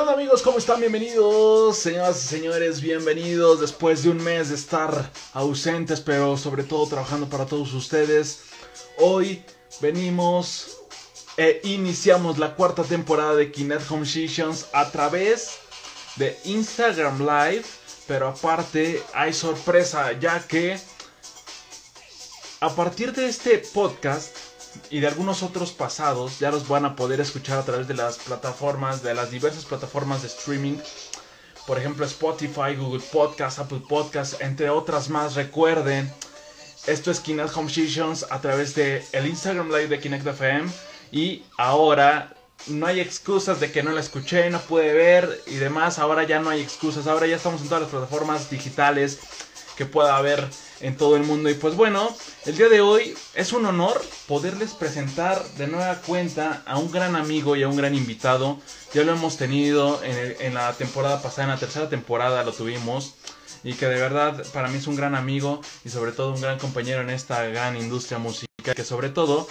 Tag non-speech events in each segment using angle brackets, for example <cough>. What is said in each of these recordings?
onda amigos? ¿Cómo están? Bienvenidos, señoras y señores, bienvenidos después de un mes de estar ausentes, pero sobre todo trabajando para todos ustedes. Hoy venimos e iniciamos la cuarta temporada de Kinect Home Sessions a través de Instagram Live, pero aparte hay sorpresa ya que a partir de este podcast y de algunos otros pasados ya los van a poder escuchar a través de las plataformas, de las diversas plataformas de streaming. Por ejemplo, Spotify, Google Podcast, Apple Podcast, entre otras más. Recuerden, esto es Kinect Home Sessions a través de el Instagram Live de Kinect FM. Y ahora no hay excusas de que no la escuché, no pude ver y demás. Ahora ya no hay excusas. Ahora ya estamos en todas las plataformas digitales que pueda haber en todo el mundo. Y pues bueno, el día de hoy es un honor poderles presentar de nueva cuenta a un gran amigo y a un gran invitado. Ya lo hemos tenido en, la temporada pasada, en la tercera temporada lo tuvimos. Y que de verdad para mí es un gran amigo y sobre todo un gran compañero en esta gran industria musical. Que sobre todo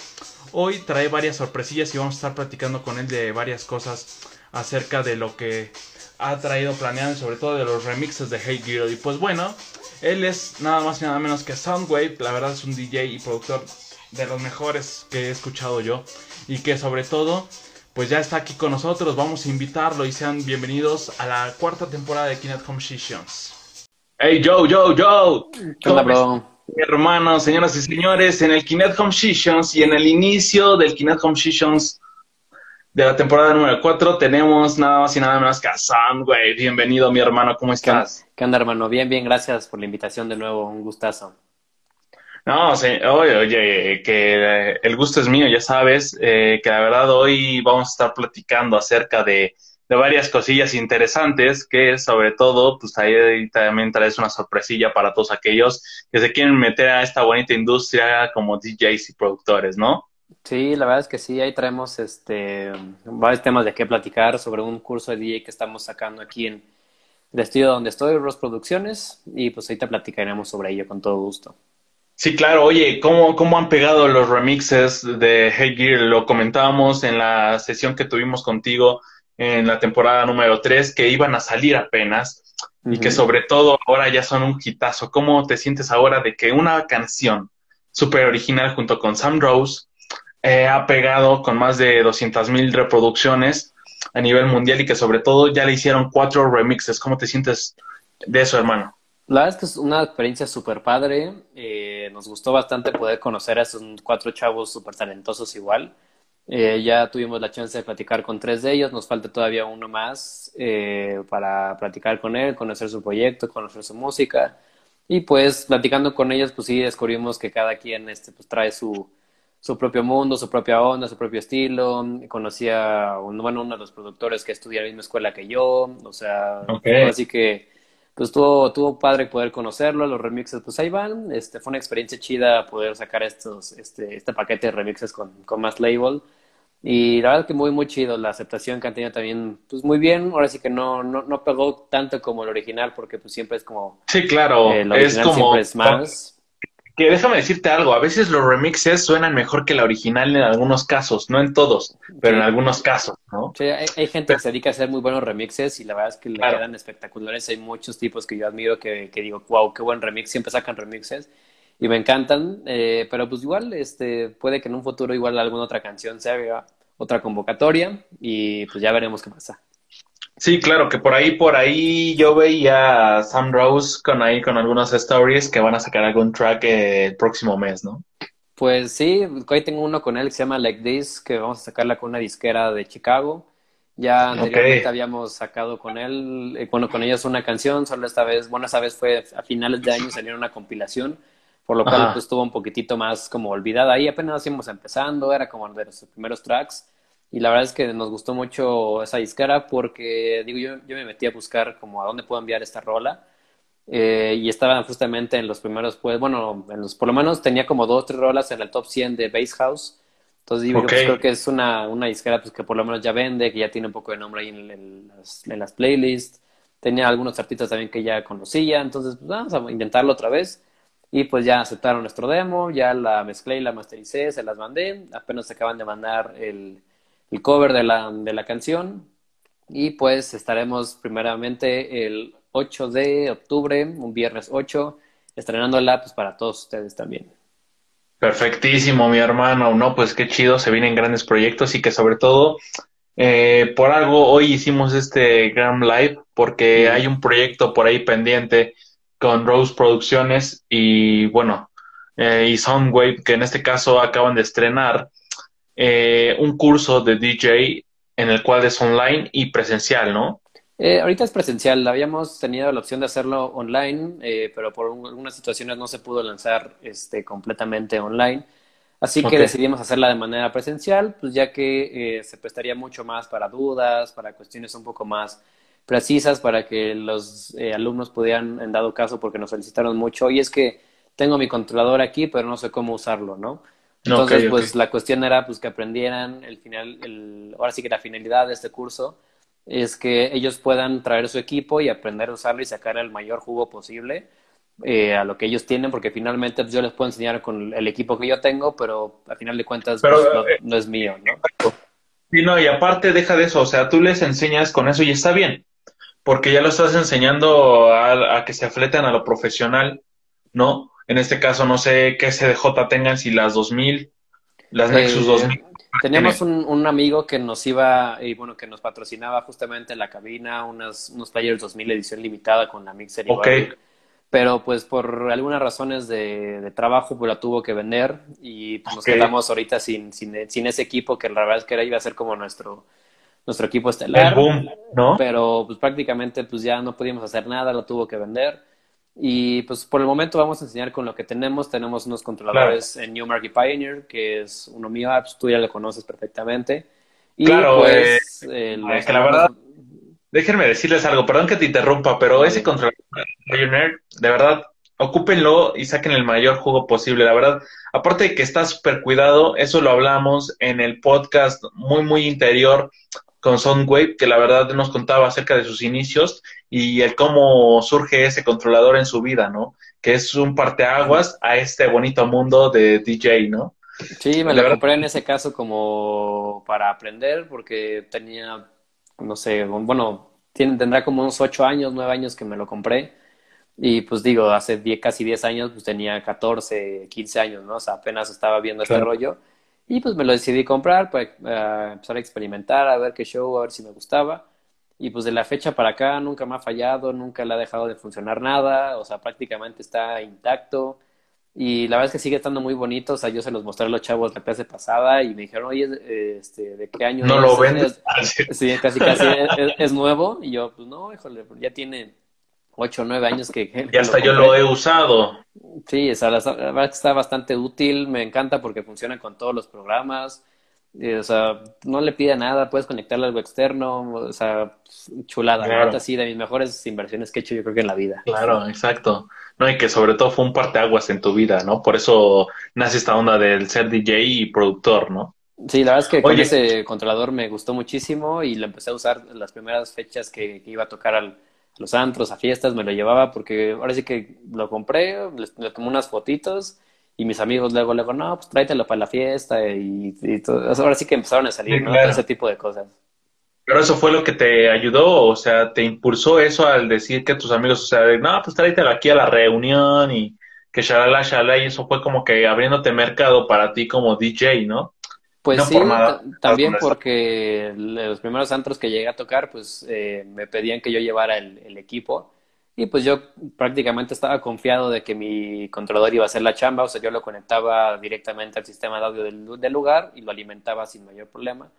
hoy trae varias sorpresillas y vamos a estar platicando con él de varias cosas acerca de lo que ha traído planeado sobre todo de los remixes de Hey Girl. Y pues bueno, él es nada más y nada menos que Soundwave, la verdad es un DJ y productor de los mejores que he escuchado yo y que sobre todo pues ya está aquí con nosotros, vamos a invitarlo y sean bienvenidos a la cuarta temporada de Kinect Home Sessions. Hey Joe, Joe, Joe. ¿Cómo Mi hermano, señoras y señores, en el Kinect Home Sessions y en el inicio del Kinect Home Sessions de la temporada número 4 tenemos nada más y nada menos que a güey. Bienvenido, mi hermano, ¿cómo estás? ¿Qué onda, hermano? Bien, bien, gracias por la invitación de nuevo, un gustazo. No, oye, oye, que el gusto es mío, ya sabes, eh, que la verdad hoy vamos a estar platicando acerca de, de varias cosillas interesantes, que sobre todo, pues ahí también traes una sorpresilla para todos aquellos que se quieren meter a esta bonita industria como DJs y productores, ¿no? Sí, la verdad es que sí, ahí traemos este, varios temas de qué platicar sobre un curso de DJ que estamos sacando aquí en el estudio donde estoy, Ross Producciones, y pues ahí te platicaremos sobre ello con todo gusto. Sí, claro. Oye, ¿cómo, ¿cómo han pegado los remixes de Hey Gear? Lo comentábamos en la sesión que tuvimos contigo en la temporada número 3, que iban a salir apenas y que sobre todo ahora ya son un hitazo. ¿Cómo te sientes ahora de que una canción súper original junto con Sam Rose eh, ha pegado con más de 200.000 reproducciones a nivel mundial y que sobre todo ya le hicieron cuatro remixes. ¿Cómo te sientes de eso, hermano? La verdad es que es una experiencia súper padre. Eh, nos gustó bastante poder conocer a esos cuatro chavos súper talentosos igual. Eh, ya tuvimos la chance de platicar con tres de ellos, nos falta todavía uno más para platicar con él, conocer su proyecto, conocer su música. Y pues platicando con ellos, pues sí descubrimos que cada quien este, pues, trae su, su propio mundo, su propia onda, su propio estilo. Conocí a bueno, uno de los productores que estudia en la misma escuela que yo. O sea, así que pues tuvo, tuvo padre poder conocerlo. Los remixes, pues ahí van. Este, fue una experiencia chida poder sacar estos, este, este paquete de remixes con, con más label. Y la verdad que muy, muy chido. La aceptación que han tenido también, pues muy bien. Ahora sí que no, no, no pegó tanto como el original, porque pues siempre es como. Sí, claro. el original es siempre es más que déjame decirte algo, a veces los remixes suenan mejor que la original en algunos casos, no en todos, pero en algunos casos, ¿no? Sí, hay, gente que se dedica a hacer muy buenos remixes y la verdad es que le quedan espectaculares. Hay muchos tipos que yo admiro que, digo, wow, qué buen remix, siempre sacan remixes y me encantan, eh, pero pues igual, este, puede que en un futuro igual alguna otra canción se haga otra convocatoria y pues ya veremos qué pasa. Sí, claro, que por ahí, por ahí yo veía a Sam Rose con ahí con algunas stories que van a sacar algún track el próximo mes, ¿no? Pues sí, hoy tengo uno con él que se llama Like This, que vamos a sacarla con una disquera de Chicago. Ya anteriormente habíamos sacado con él, eh, bueno, con ellos una canción, solo esta vez, bueno, esta vez fue a finales de año salió una compilación, por lo cual pues, estuvo un poquitito más como olvidada. Ahí apenas íbamos empezando, era como de los primeros tracks. Y la verdad es que nos gustó mucho esa disquera porque, digo, yo, yo me metí a buscar como a dónde puedo enviar esta rola. Eh, y estaba justamente en los primeros, pues, bueno, en los, por lo menos tenía como dos tres rolas en el top 100 de Bass House. Entonces, digo, pues, creo que es una, una disquera pues, que por lo menos ya vende, que ya tiene un poco de nombre ahí en, las, en las, playlists. Tenía algunos artistas también que ya conocía. Entonces, pues, vamos a intentarlo otra vez. Y pues ya aceptaron nuestro demo, ya la mezclé y la mastericé, se las mandé. Apenas acaban de mandar el, el cover de la, de la canción. Y pues estaremos primeramente el 8 de octubre, un viernes 8, estrenándola pues para todos ustedes también. Perfectísimo, mi hermano. No, pues qué chido, se vienen grandes proyectos y que sobre todo, eh, por algo hoy hicimos este Grand Live, porque hay un proyecto por ahí pendiente con Rose Producciones y bueno, eh, y Soundwave, que en este caso acaban de estrenar eh, un curso de DJ en el cual es online y presencial, ¿no? Eh, ahorita es presencial, habíamos tenido la opción de hacerlo online, eh, pero por algunas situaciones no se pudo lanzar este, completamente online. Así que decidimos hacerla de manera presencial, pues ya que eh, se prestaría mucho más para dudas, para cuestiones un poco más precisas, para que los alumnos pudieran, en dado caso, porque nos solicitaron mucho, y es que tengo mi controlador aquí, pero no sé cómo usarlo, ¿no? Entonces, pues la cuestión era pues que aprendieran el final, el, ahora sí que la finalidad de este curso es que ellos puedan traer su equipo y aprender a usarlo y sacar el mayor jugo posible eh, a lo que ellos tienen, porque finalmente pues, yo les puedo enseñar con el equipo que yo tengo, pero al final de cuentas pues, eh, no, es mío, ¿no? Sí, no, y aparte deja de eso, o sea, tú les enseñas con eso y está bien, porque ya lo estás enseñando a, que se afleten a lo profesional, ¿no? En este caso, no sé qué CDJ tengan, si las 2000, las Nexus 2000. Eh, Teníamos un, un, amigo que nos iba, y bueno, que nos patrocinaba justamente la cabina, unas, unos players 2000 edición limitada con la Mixer y Pero pues por algunas razones de, de, trabajo pues la tuvo que vender y pues, nos quedamos ahorita sin, sin, sin, ese equipo que la verdad es que era, iba a ser como nuestro, nuestro equipo estelar. El boom, ¿no? Pero pues prácticamente pues ya no podíamos hacer nada, lo tuvo que vender. Y pues por el momento vamos a enseñar con lo que tenemos. Tenemos unos controladores en Newmark y Pioneer, que es uno mío, apps, tú ya lo conoces perfectamente. Y claro, pues, eh, eh, que la verdad, déjenme decirles algo, perdón que te interrumpa, pero ese controlador Pioneer, de verdad, ocúpenlo y saquen el mayor jugo posible. La verdad, aparte de que está súper cuidado, eso lo hablamos en el podcast muy, muy interior con Soundwave, que la verdad nos contaba acerca de sus inicios y el cómo surge ese controlador en su vida, ¿no? Que es un parteaguas a este bonito mundo de DJ, ¿no? Sí, me lo compré en ese caso como para aprender, porque tenía, no sé, bueno, tiene, tendrá como unos ocho años, nueve años que me lo compré. Y pues digo, hace diez, casi diez años, pues tenía 14, 15 años, ¿no? O sea, apenas estaba viendo este rollo. Y pues me lo decidí comprar para uh, empezar a experimentar, a ver qué show, a ver si me gustaba. Y pues de la fecha para acá nunca me ha fallado, nunca le ha dejado de funcionar nada, o sea, prácticamente está intacto. Y la verdad es que sigue estando muy bonito, o sea, yo se los mostré a los chavos la clase pasada y me dijeron, oye, este, ¿de qué año no lo vendes? <laughs> sí, casi casi es, es, nuevo. Y yo, pues no, híjole, ya tiene ocho o nueve años que... <laughs> y hasta yo lo he usado. Sí, la, verdad que está bastante útil, me encanta porque funciona con todos los programas. o sea, no le pide nada, puedes conectarle algo externo, o sea, chulada. Claro. Así de mis mejores inversiones que he hecho yo creo que en la vida. Claro, exacto. No, y que sobre todo fue un parteaguas en tu vida, ¿no? Por eso nace esta onda del ser DJ y productor, ¿no? Sí, la verdad es que con ese controlador me gustó muchísimo y lo empecé a usar las primeras fechas que iba a tocar al, los antros, a fiestas, me lo llevaba porque ahora sí que lo compré, le, tomé unas fotitos y mis amigos luego, luego, no, pues tráetelo para la fiesta y, todo. Ahora sí que empezaron a salir, ¿no? Ese tipo de cosas. Pero eso fue lo que te ayudó, o sea, te impulsó eso al decir que tus amigos, o sea, no, pues tráetelo aquí a la reunión y que shalala, shalala, y eso fue como que abriéndote mercado para ti como DJ, ¿no? Pues sí, también porque los primeros antros que llegué a tocar, pues eh, me pedían que yo llevara el, equipo y pues yo prácticamente estaba confiado de que mi controlador iba a hacer la chamba, o sea, yo lo conectaba directamente al sistema de audio del, lugar y lo alimentaba sin mayor problema.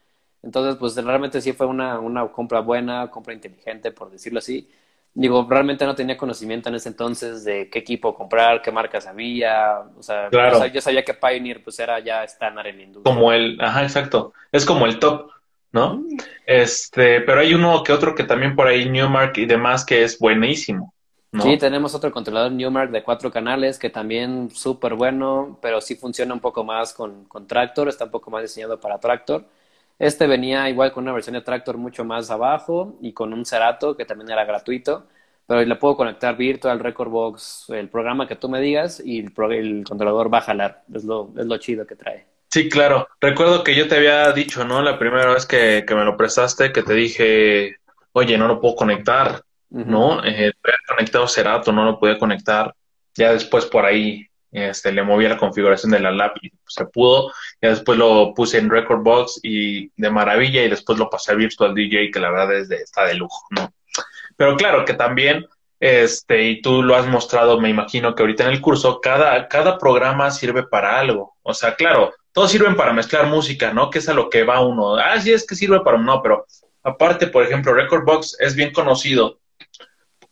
Entonces, pues realmente sí fue una, una compra buena, compra inteligente, por decirlo así. Digo, realmente no tenía conocimiento en ese entonces de qué equipo comprar, qué marcas había. O sea, yo sabía que Pioneer pues era ya estándar en la industria. Como el, ajá, exacto. Es como el top, ¿no? Mm. Este, pero hay uno que otro que también por ahí, Newmark y demás, que es buenísimo. ¿no? Sí, tenemos otro controlador Newmark de cuatro canales que también súper bueno, pero sí funciona un poco más con, con Tractor, está un poco más diseñado para Tractor. Este venía igual con una versión de Tractor mucho más abajo y con un Cerato que también era gratuito, pero le puedo conectar Virtual, Record Box, el programa que tú me digas y el, controlador va a jalar. Es lo, es lo chido que trae. Sí, claro. Recuerdo que yo te había dicho, ¿no? La primera vez que, me lo prestaste, que te dije, oye, no lo puedo conectar, ¿no? Eh, conectado Cerato, no lo podía conectar. Ya después por ahí este, le moví la configuración de la lab y se pudo. Ya después lo puse en Record Box y de maravilla y después lo pasé a Virtual DJ, que la verdad es de, está de lujo, ¿no? Pero claro que también, este, y tú lo has mostrado, me imagino que ahorita en el curso, cada, cada programa sirve para algo. O sea, claro, todos sirven para mezclar música, ¿no? Que es a lo que va uno. Ah, sí, es que sirve para... No, pero aparte, por ejemplo, Record Box es bien conocido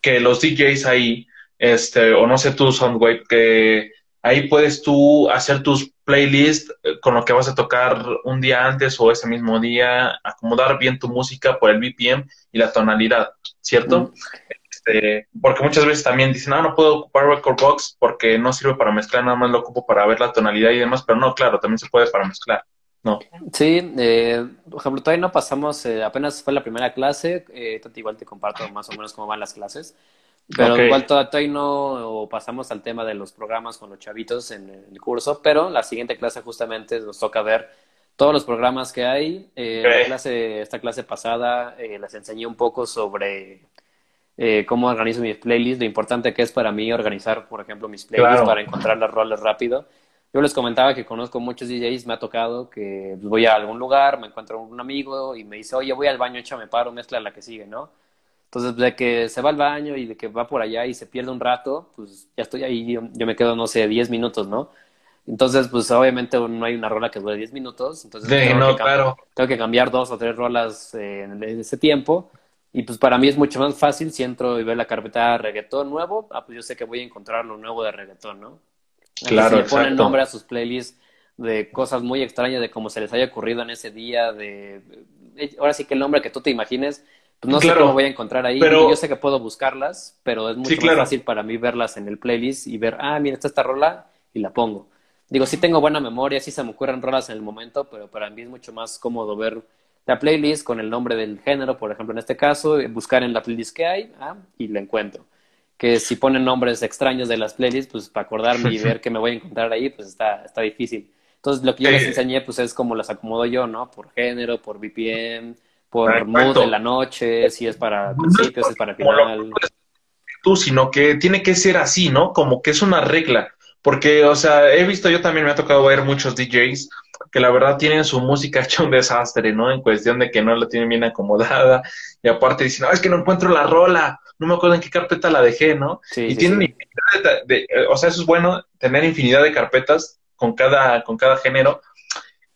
que los DJs ahí, este, o no sé tú, Soundwave, que ahí puedes tú hacer tus playlists eh, con lo que vas a tocar un día antes o ese mismo día, acomodar bien tu música por el BPM y la tonalidad, ¿cierto? Este, porque muchas veces también dicen, ah, no puedo ocupar Record Box porque no sirve para mezclar, nada más lo ocupo para ver la tonalidad y demás, pero no, claro, también se puede para mezclar. No. Sí, eh, por ejemplo, todavía no pasamos, eh, apenas fue la primera clase, eh, igual te comparto más o menos cómo van las clases, pero igual todavía no pasamos al tema de los programas con los chavitos en el curso, pero la siguiente clase justamente nos toca ver todos los programas que hay. Eh, clase, esta clase pasada les enseñé un poco sobre eh, cómo organizo mis playlists, lo importante que es para mí organizar, por ejemplo, mis playlists para encontrar las roles rápido. Yo les comentaba que conozco muchos DJs, me ha tocado que voy a algún lugar, me encuentro un amigo y me dice, oye, voy al baño, me paro, mezcla la que sigue, ¿no? Entonces, de que se va al baño y de que va por allá y se pierde un rato, pues ya estoy ahí, yo, me quedo, no sé, 10 minutos, ¿no? Entonces, pues obviamente no hay una rola que dure 10 minutos, entonces tengo, que claro. tengo, que cambiar dos o tres rolas eh, en ese tiempo y pues para mí es mucho más fácil si entro y veo la carpeta reggaetón nuevo, ah, pues yo sé que voy a encontrar lo nuevo de reggaetón, ¿no? Claro, si le ponen nombre a sus playlists de cosas muy extrañas, de cómo se les haya ocurrido en ese día, de... Ahora sí que el nombre que tú te imagines, pues no sé cómo voy a encontrar ahí. Pero... Yo sé que puedo buscarlas, pero es mucho más fácil para mí verlas en el playlist y ver, ah, mira, está esta rola y la pongo. Digo, sí tengo buena memoria, sí se me ocurren rolas en el momento, pero para mí es mucho más cómodo ver la playlist con el nombre del género, por ejemplo, en este caso, eh, buscar en la playlist que hay ah, y la encuentro. Que si ponen nombres extraños de las playlists, pues para acordarme y <laughs> ver qué me voy a encontrar ahí, pues está, está difícil. Entonces, lo que yo les enseñé, pues es como las acomodo yo, ¿no? Por género, por BPM, por mood de la noche, si es para principios, si es para final. Tú, sino que tiene que ser así, ¿no? Como que es una regla. Porque, o sea, he visto, yo también me ha tocado ver muchos DJs que la verdad tienen su música <laughs> hecha un desastre, ¿no? En cuestión de que no la tienen bien acomodada y aparte dicen, no, es que no encuentro la rola, no me acuerdo en qué carpeta la dejé, ¿no? Sí, y tienen infinidad de, o sea, eso es bueno, tener infinidad de carpetas con cada, con cada género,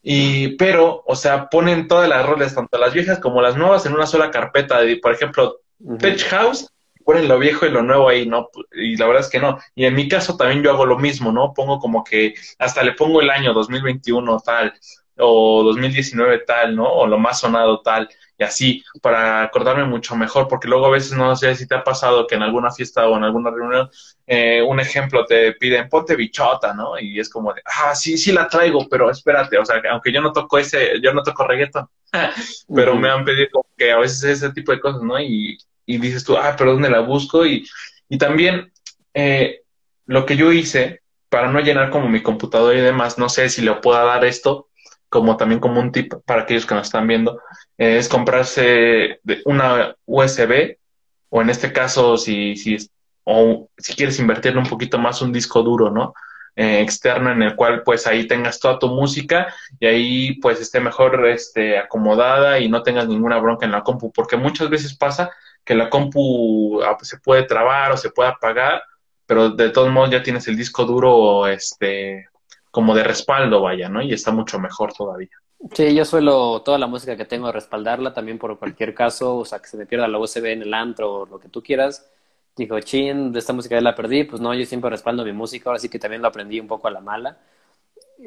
y, pero, o sea, ponen todas las roles, tanto las viejas como las nuevas, en una sola carpeta. De, por ejemplo, Tech House ponen lo viejo y lo nuevo ahí, ¿no? Y la verdad es que no. Y en mi caso también yo hago lo mismo, ¿no? Pongo como que hasta le pongo el año 2021 tal, o 2019 tal, ¿no? O lo más sonado tal, y así, para acordarme mucho mejor, porque luego a veces no sé si te ha pasado que en alguna fiesta o en alguna reunión, eh, un ejemplo, te piden, ponte bichota, ¿no? Y es como de, ah, sí, sí la traigo, pero espérate, o sea, aunque yo no toco ese, yo no toco reggaeton, <laughs> pero me han pedido como que a veces ese tipo de cosas, ¿no? Y, y dices tú, ah, pero ¿dónde la busco? Y, y también eh, lo que yo hice para no llenar como mi computadora y demás, no sé si le puedo dar esto como también como un tip para aquellos que nos están viendo, eh, es comprarse una USB o en este caso si, si, o si quieres invertirle un poquito más un disco duro, ¿no? Eh, externo en el cual pues ahí tengas toda tu música y ahí pues esté mejor este, acomodada y no tengas ninguna bronca en la compu, porque muchas veces pasa que la compu ah, pues, se puede trabar o se puede apagar, pero de todos modos ya tienes el disco duro este como de respaldo, vaya, ¿no? Y está mucho mejor todavía. Sí, yo suelo toda la música que tengo respaldarla también por cualquier caso, o sea, que se me pierda la USB en el antro o lo que tú quieras. Digo, chin, de esta música ya la perdí, pues no, yo siempre respaldo mi música, ahora sí que también lo aprendí un poco a la mala.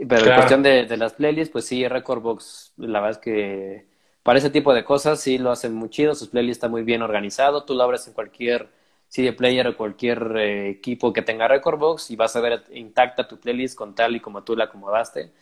Pero en cuestión de, de, las playlists, pues sí, Recordbox, la verdad es que para ese tipo de cosas sí lo hacen muy chido, sus playlists están muy bien organizado, tú lo abres en cualquier CD player o cualquier eh, equipo que tenga Recordbox y vas a ver intacta tu playlist con tal y como tú la acomodaste.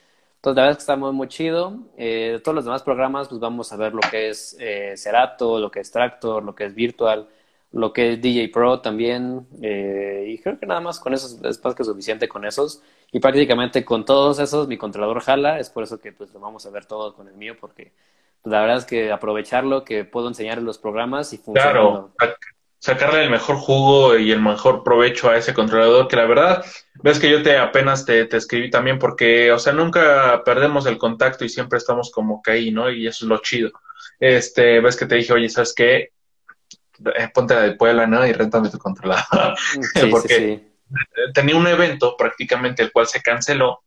Entonces, la verdad es que está muy, muy chido. Eh, todos los demás programas, pues vamos a ver lo que es eh, Serato, lo que es Tractor, lo que es Virtual, lo que es DJ Pro también. Eh, y creo que nada más con esos es más que suficiente con esos. Y prácticamente con todos esos mi controlador jala. Es por eso que pues lo vamos a ver todo con el mío porque la verdad es que aprovecharlo, que puedo enseñar los programas y funcionando. Claro, sacarle el mejor jugo y el mejor provecho a ese controlador, que la verdad, ves que yo te apenas te, te escribí también porque, o sea, nunca perdemos el contacto y siempre estamos como que ahí, ¿no? Y eso es lo chido. Este, ves que te dije, oye, ¿sabes qué? Eh, ponte de Puebla, ¿no? Y rentame tu controlador. <laughs> Sí, porque sí, tenía un evento prácticamente el cual se canceló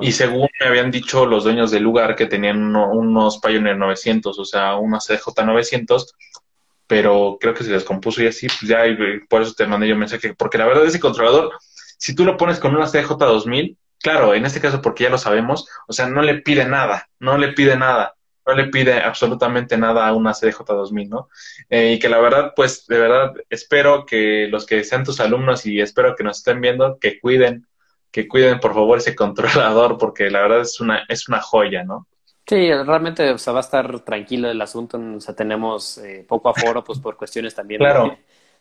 y según me habían dicho los dueños del lugar que tenían unos Pioneer 900, o sea, unos CJ 900, pero creo que se les compuso y así, pues ya, y por eso te mandé yo mensaje, porque la verdad ese controlador, si tú lo pones con una CJ 2000, claro, en este caso porque ya lo sabemos, o sea, no le pide nada, no le pide nada, no le pide absolutamente nada a una CJ 2000, ¿no? Eh, y que la verdad, pues, de verdad, espero que los que sean tus alumnos y espero que nos estén viendo, que cuiden que cuiden por favor ese <laughs> controlador porque la verdad es una, es una joya, ¿no? Sí, realmente o sea, va a estar tranquilo el asunto, o sea, tenemos eh, poco aforo pues por cuestiones también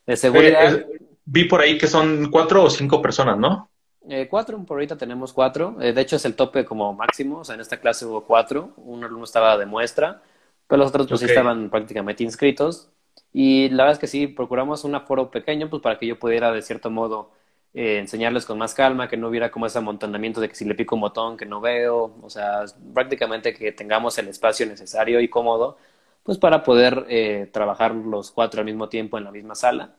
de, seguridad. Eh, vi por ahí que son cuatro o cinco personas, ¿no? Eh, cuatro, por ahorita tenemos cuatro. de hecho, es el tope como máximo. O sea, en esta clase hubo cuatro. Un alumno estaba de muestra, pero los otros pues sí estaban prácticamente inscritos. Y la verdad es que sí, procuramos un aforo pequeño, pues para que yo pudiera, de cierto modo, eh, enseñarles con más calma, que no hubiera como ese amontonamiento de que si le pico un botón que no veo, o sea, prácticamente que tengamos el espacio necesario y cómodo, pues para poder eh, trabajar los cuatro al mismo tiempo en la misma sala.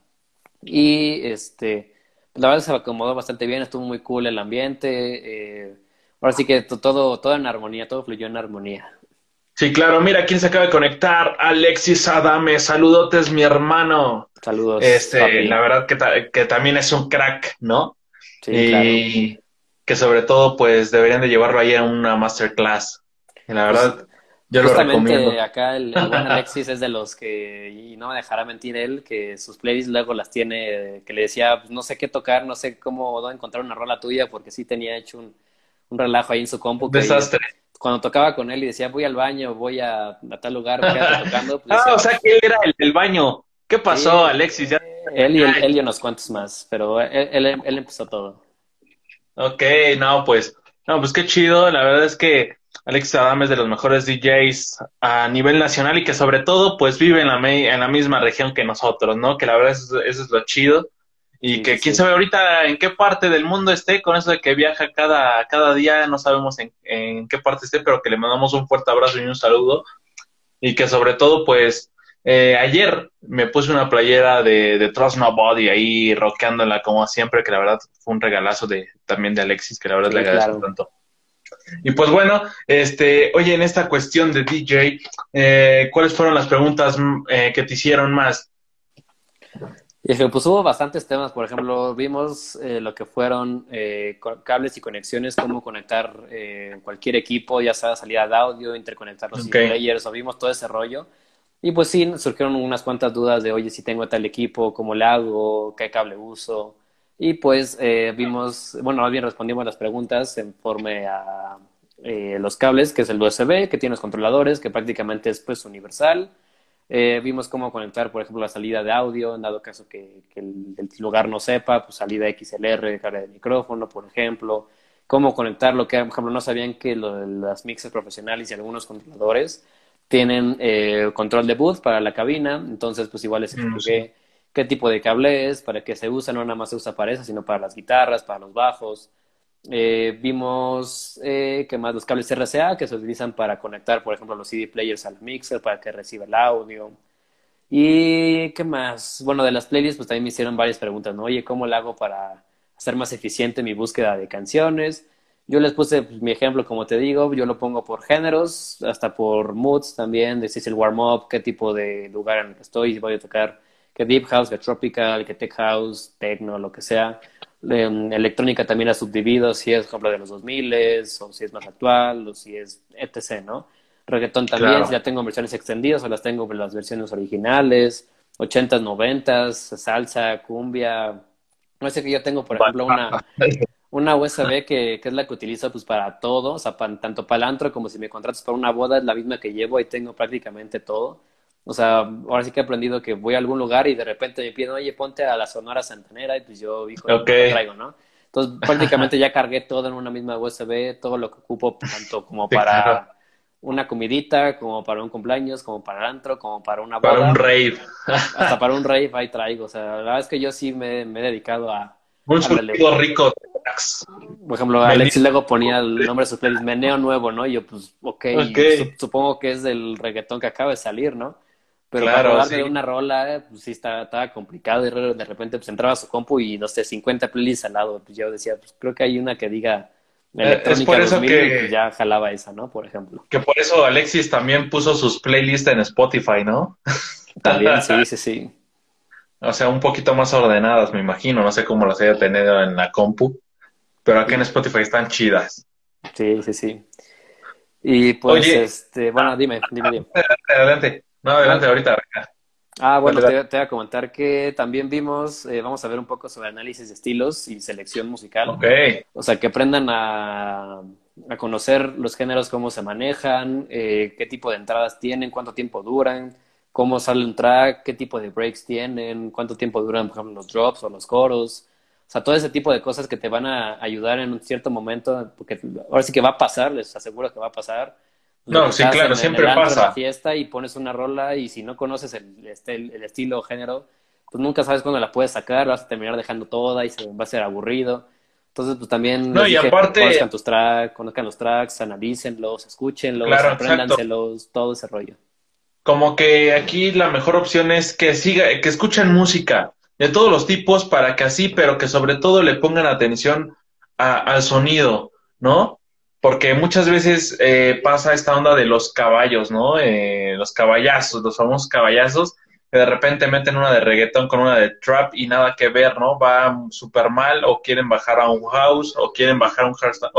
Y este, la verdad se acomodó bastante bien, estuvo muy cool el ambiente, eh, ahora sí que todo, todo en armonía, todo fluyó en armonía. Sí, claro. Mira, ¿quién se acaba de conectar? Alexis Adame. Saludotes, mi hermano. Saludos. Este, la verdad que, que, también es un crack, ¿no? Sí, y que sobre todo, pues, deberían de llevarlo ahí a una masterclass. Y la verdad, pues, yo lo recomiendo. acá el, buen Alexis es de los que, y no me dejará mentir él, que sus playlists luego las tiene, que le decía, pues, no sé qué tocar, no sé cómo encontrar una rola tuya, porque sí tenía hecho un, un relajo ahí en su compu. Desastre cuando tocaba con él y decía, voy al baño, voy a, tal lugar, <laughs> tocando. Pues ah, o sea que él era el del baño. ¿Qué pasó, Alexis? Él, y él y unos cuantos más, pero él, él, empezó todo. Ok, no, pues, no, pues qué chido. La verdad es que Alexis Adam es de los mejores DJs a nivel nacional y que sobre todo, pues, vive en la, en la misma región que nosotros, ¿no? Que la verdad eso es lo chido. Y que quién sabe ahorita en qué parte del mundo esté, con eso de que viaja cada, cada día, no sabemos en, en qué parte esté, pero que le mandamos un fuerte abrazo y un saludo. Y que sobre todo, pues, eh, ayer me puse una playera de, de Trust Nobody ahí rockeándola como siempre, que la verdad fue un regalazo de, también de Alexis, que la verdad le agradezco tanto. Y pues bueno, este, oye, en esta cuestión de DJ, eh, ¿cuáles fueron las preguntas eh, que te hicieron más? Y pues hubo bastantes temas, por ejemplo, vimos eh, lo que fueron eh, cables y conexiones, cómo conectar eh, cualquier equipo, ya sea salida de audio, interconectar los players, o vimos todo ese rollo. Y pues sí, surgieron unas cuantas dudas de, oye, si tengo tal equipo, ¿cómo le hago? ¿Qué cable uso? Y pues vimos, bueno, más bien respondimos las preguntas en forma a los cables, que es el USB, que tiene los controladores, que prácticamente es pues universal eh, vimos cómo conectar, por ejemplo, la salida de audio, en dado caso que, el, lugar no sepa, pues salida XLR, carga de micrófono, por ejemplo. Cómo conectarlo, que por ejemplo no sabían que las mixes profesionales y algunos controladores tienen eh, control de booth para la cabina, entonces pues igual les mm, expliqué qué tipo de cable es, para qué se usa, no nada más se usa para eso, sino para las guitarras, para los bajos. Eh, vimos eh, que más los cables RCA que se utilizan para conectar, por ejemplo, los CD players al mixer para que reciba el audio. Y qué más, bueno, de las playlists, pues también me hicieron varias preguntas, ¿no? Oye, ¿cómo lo hago para hacer más eficiente mi búsqueda de canciones? Yo les puse pues, mi ejemplo, como te digo, yo lo pongo por géneros, hasta por moods también, de si el warm-up, qué tipo de lugar en el que estoy, si voy a tocar, qué deep house, qué tropical, qué tech house, techno, lo que sea electrónica también ha subdivido si es, por ejemplo, de los 2000 o si es más actual o si es etc., ¿no? Reggaetón también, ya tengo versiones extendidas o las tengo las versiones originales, 80s, 90s, salsa, cumbia. No sé que yo tengo, por ejemplo, una, una USB <laughs> que, que, es la que utilizo pues para todo, o sea, tanto para el antro como si me contratas para una boda, es la misma que llevo y tengo prácticamente todo. O sea, ahora sí que he aprendido que voy a algún lugar y de repente me piden, oye, ponte a la Sonora Santanera y pues yo, hijo, okay. traigo, ¿no? Entonces, prácticamente ya cargué todo en una misma USB, todo lo que ocupo, tanto como para una comidita, como para un cumpleaños, como para el antro, como para una boda. Para un rave. hasta para un rave ahí traigo. O sea, la verdad es que yo sí me, me he dedicado a... Un surtido rico. Por ejemplo, Alexis luego ponía el nombre de su playlist, Meneo Nuevo, ¿no? Y yo, pues, ok, supongo que es del reggaetón que acaba de salir, ¿no? Pero claro, para de una rola, pues sí estaba, complicado y de repente pues entraba a su compu y no sé, 50 playlists al lado. Pues yo decía, pues creo que hay una que diga eh, es por eso que pues, ya jalaba esa, ¿no? Por ejemplo. Que por eso Alexis también puso sus playlists en Spotify, ¿no? <laughs> También, sí, sí, sí. O sea, un poquito más ordenadas, me imagino. No sé cómo las haya tenido en la compu. Pero aquí en Spotify están chidas. Sí, sí, sí. Y pues, este, bueno, dime, dime, dime. Adelante. No, adelante, ahorita. Ah, bueno, te, voy a comentar que también vimos, eh, vamos a ver un poco sobre análisis de estilos y selección musical. Ok. O sea, que aprendan a, a conocer los géneros, cómo se manejan, eh, qué tipo de entradas tienen, cuánto tiempo duran, cómo sale un track, qué tipo de breaks tienen, cuánto tiempo duran, por ejemplo, los drops o los coros. O sea, todo ese tipo de cosas que te van a ayudar en un cierto momento, porque ahora sí que va a pasar, les aseguro que va a pasar no, sí, claro, siempre pasa. la fiesta y pones una rola y si no conoces el, este, el, estilo o género, pues nunca sabes cuándo la puedes sacar, vas a terminar dejando toda y se va a ser aburrido. Entonces, pues también no, y aparte... conozcan tus tracks, conozcan los tracks, analícenlos, escúchenlos, claro, apréndanselos, todo ese rollo. Como que aquí la mejor opción es que siga, que escuchen música de todos los tipos para que así, pero que sobre todo le pongan atención al sonido, ¿no? Porque muchas veces eh, pasa esta onda de los caballos, ¿no? Eh, los caballazos, los famosos caballazos, que de repente meten una de reggaetón con una de trap y nada que ver, ¿no? Va súper mal o quieren bajar a un house o quieren bajar a un hardstyle.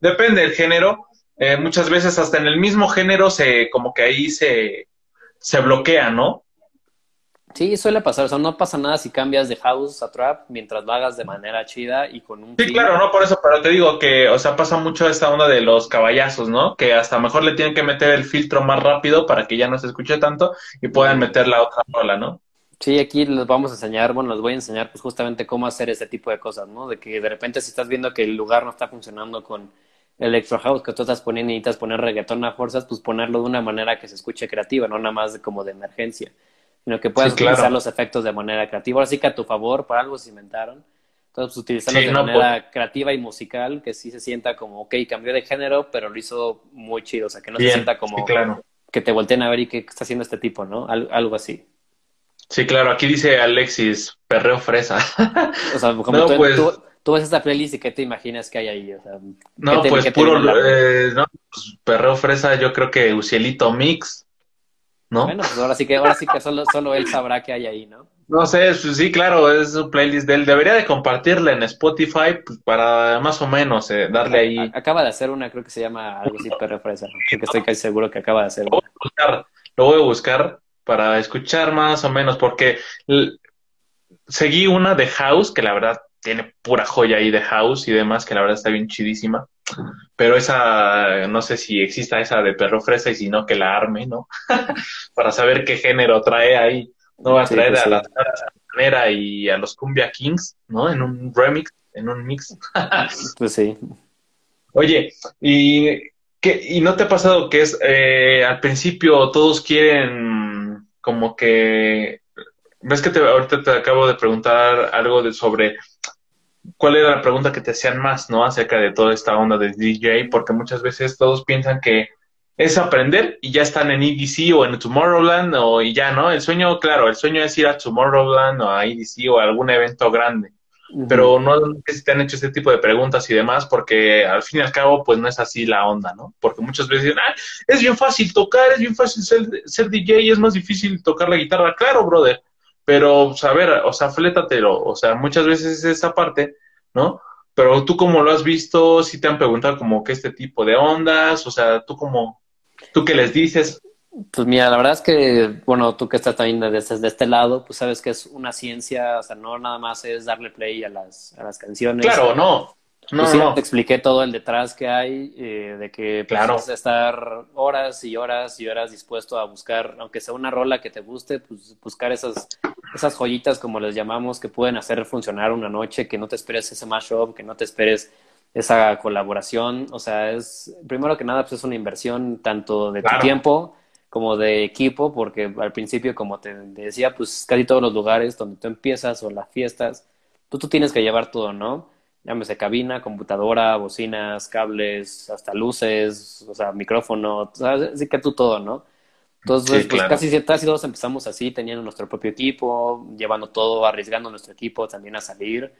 Depende del género. Eh, muchas veces hasta en el mismo género se como que ahí se, se bloquea, ¿no? Sí, suele pasar, o sea, no pasa nada si cambias de house a trap mientras lo hagas de manera chida y con un... Sí, claro, no, por eso, pero te digo que, o sea, pasa mucho esta onda de los caballazos, ¿no? Que hasta mejor le tienen que meter el filtro más rápido para que ya no se escuche tanto y puedan meter la otra rola, ¿no? Sí, aquí les vamos a enseñar, bueno, les voy a enseñar pues justamente cómo hacer ese tipo de cosas, ¿no? De que de repente si estás viendo que el lugar no está funcionando con el electro house que tú estás poniendo y necesitas poner reggaetón a fuerzas, pues ponerlo de una manera que se escuche creativa, no nada más como de emergencia sino que puedas utilizar los efectos de manera creativa. Ahora sí que a tu favor, para algo se inventaron. Entonces, pues, utilizarlos de manera creativa y musical, que sí se sienta como, ok, cambió de género, pero lo hizo muy chido. O sea, que no se sienta como que te volteen a ver y qué está haciendo este tipo, ¿no? algo así. Sí, claro. Aquí dice Alexis, perreo fresa. o sea, como <laughs> pues tú, ves esta playlist y qué te imaginas que hay ahí. O sea, no, pues puro, eh, no, pues, perreo fresa, yo creo que Ucielito Mix, ¿no? Bueno, pues ahora sí que, ahora sí que solo, solo él sabrá qué hay ahí, ¿no? No sé, sí, claro, es un playlist de él. Debería de compartirla en Spotify pues, para más o menos eh, darle ahí. Acaba de hacer una, creo que se llama algo así, perro fresa. Creo que estoy casi seguro que acaba de hacer. Lo voy a buscar, lo voy a buscar para escuchar más o menos, porque seguí una de House, que la verdad tiene pura joya ahí de House y demás, que la verdad está bien chidísima. Pero esa, no sé si exista esa de perro fresa y si no, que la arme, ¿no? <laughs> Para saber qué género trae ahí. No va a traer pues a la manera y a los Cumbia Kings, ¿no? En un remix, en un mix. <laughs> pues sí. Oye, ¿y, qué, ¿y no te ha pasado que es, eh, al principio todos quieren como que, ves que te, ahorita te acabo de preguntar algo de, sobre cuál era la pregunta que te hacían más, ¿no? Acerca de toda esta onda de DJ, porque muchas veces todos piensan que es aprender y ya están en EDC o en Tomorrowland o y ya, ¿no? El sueño, claro, el sueño es ir a Tomorrowland o a EDC o a algún evento grande. Pero no sé si te han hecho este tipo de preguntas y demás, porque al fin y al cabo, pues no es así la onda, ¿no? Porque muchas veces dicen, ah, es bien fácil tocar, es bien fácil ser, ser DJ, es más difícil tocar la guitarra. Claro, brother, pero, a ver, o sea, flétatelo, o sea, muchas veces es esa parte, ¿no? Pero tú como lo has visto, si te han preguntado como que este tipo de ondas, o sea, tú como, tú qué les dices. Pues mira, la verdad es que, bueno, tú que estás también desde, de este lado, pues sabes que es una ciencia, o sea, no nada más es darle play a las, a las canciones. Claro, no. No, pues no. te expliqué todo el detrás que hay, eh, de que pues, claro. estar horas y horas y horas dispuesto a buscar, aunque sea una rola que te guste, pues buscar esas, esas joyitas, como les llamamos, que pueden hacer funcionar una noche, que no te esperes ese mashup, que no te esperes esa colaboración, o sea, es, primero que nada, pues es una inversión tanto de tu tiempo como de equipo, porque al principio, como te, decía, pues casi todos los lugares donde tú empiezas o las fiestas, pues tú tienes que llevar todo, ¿no? Llámese cabina, computadora, bocinas, cables, hasta luces, o sea, micrófono, o sea, así que tú todo, ¿no? Entonces, pues casi, casi todos empezamos así, teniendo nuestro propio equipo, llevando todo, arriesgando nuestro equipo también a salir.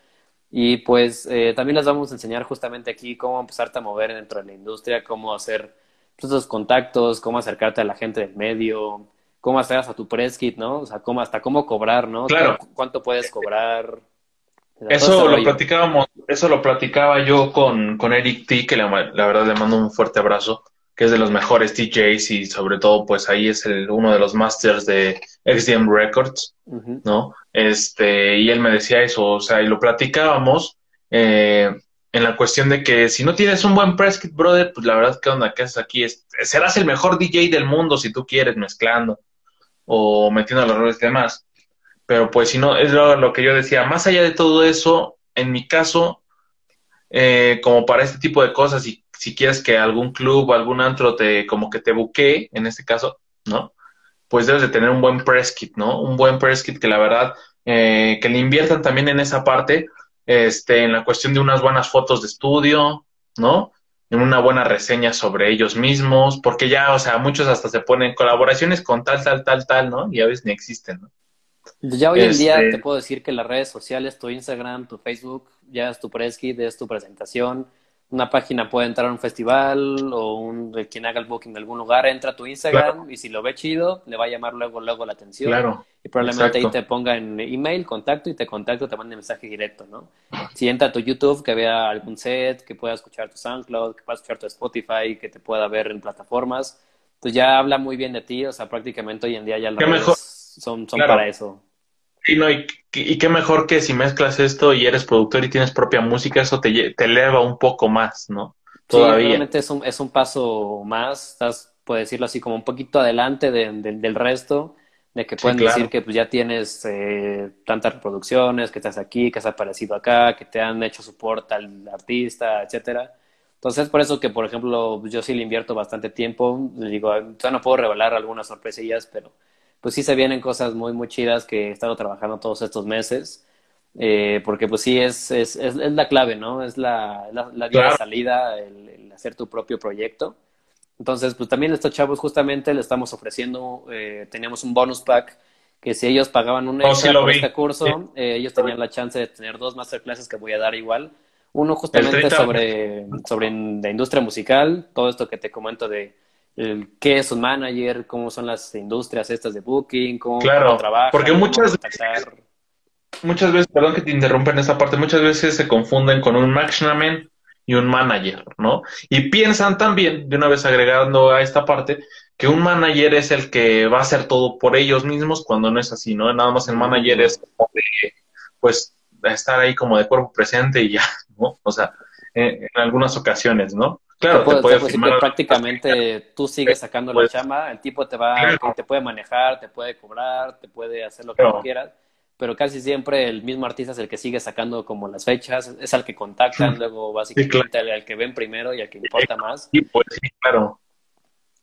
Y pues eh, también les vamos a enseñar justamente aquí cómo empezarte a mover dentro de la industria, cómo hacer pues, esos contactos, cómo acercarte a la gente del medio, cómo hacer hasta tu press kit, ¿no? O sea, cómo, hasta cómo cobrar, ¿no? Claro. ¿Cuánto puedes cobrar? Eso lo platicábamos, eso lo platicaba yo con, con Eric T, que la verdad le mando un fuerte abrazo que es de los mejores DJs y sobre todo pues ahí es el, uno de los masters de XDM Records, ¿no? Este, y él me decía eso, o sea, y lo platicábamos eh, en la cuestión de que si no tienes un buen press kit, brother, pues la verdad, ¿qué onda? ¿Qué haces aquí? serás el mejor DJ del mundo si tú quieres mezclando o metiendo los roles y demás. Pero pues si no, es lo, que yo decía, más allá de todo eso, en mi caso, eh, como para este tipo de cosas y si quieres que algún club o algún antro te, como que te buquee, en este caso, ¿no? Pues debes de tener un buen press kit, ¿no? Un buen press kit que la verdad, eh, que le inviertan también en esa parte, este, en la cuestión de unas buenas fotos de estudio, ¿no? En una buena reseña sobre ellos mismos, porque ya, o sea, muchos hasta se ponen colaboraciones con tal, tal, tal, tal, ¿no? Y a veces ni existen, ¿no? Ya hoy en día este te puedo decir que las redes sociales, tu Instagram, tu Facebook, ya es tu press kit, es tu presentación, una página puede entrar a un festival o un, quien haga el booking de algún lugar, entra a tu Instagram y si lo ve chido, le va a llamar luego, luego la atención. Claro. Y probablemente ahí te ponga en email, contacto y te contacto, te mande mensaje directo, ¿no? Si entra a tu YouTube, que vea algún set, que pueda escuchar tu SoundCloud, que pueda escuchar tu Spotify, que te pueda ver en plataformas, pues ya habla muy bien de ti, o sea, prácticamente hoy en día ya las son, son para eso. Y, no, y, qué mejor que si mezclas esto y eres productor y tienes propia música, eso te, te eleva un poco más, ¿no? Todavía. Sí, realmente es un, es un paso más, estás, puedes decirlo así, como un poquito adelante del resto, de que pueden decir que pues, ya tienes eh, tantas reproducciones, que estás aquí, que has aparecido acá, que te han hecho soporte al artista, etcétera. Entonces, por eso que, por ejemplo, yo sí le invierto bastante tiempo. Le digo, ya no puedo revelar algunas sorpresillas, pero pues sí se vienen cosas muy, muy chidas que he estado trabajando todos estos meses. Eh, porque pues sí es, es, es, la clave, ¿no? Es la, la, la de salida, el, hacer tu propio proyecto. Entonces, pues también estos chavos justamente le estamos ofreciendo, eh, teníamos un bonus pack que si ellos pagaban un oh, extra por este curso, eh, ellos tenían la chance de tener dos masterclasses que voy a dar igual. Uno justamente sobre, sobre la industria musical, todo esto que te comento de qué es un manager, cómo son las industrias estas de booking, cómo, claro, trabajan. Porque muchas veces, muchas veces, perdón que te interrumpa en esta parte, muchas veces se confunden con un management y un manager, ¿no? Y piensan también, de una vez agregando a esta parte, que un manager es el que va a hacer todo por ellos mismos cuando no es así, ¿no? Nada más el manager es como de, pues, estar ahí como de cuerpo presente y ya, <laughs> ¿no? O sea, en algunas ocasiones, ¿no? Claro, te puede, decir que prácticamente tú sigues sacando la chama, el tipo te va, te puede manejar, te puede cobrar, te puede hacer lo que quieras, pero casi siempre el mismo artista es el que sigue sacando como las fechas, es al que contactan, luego básicamente al, que ven primero y al que importa más. Sí, pues sí, claro.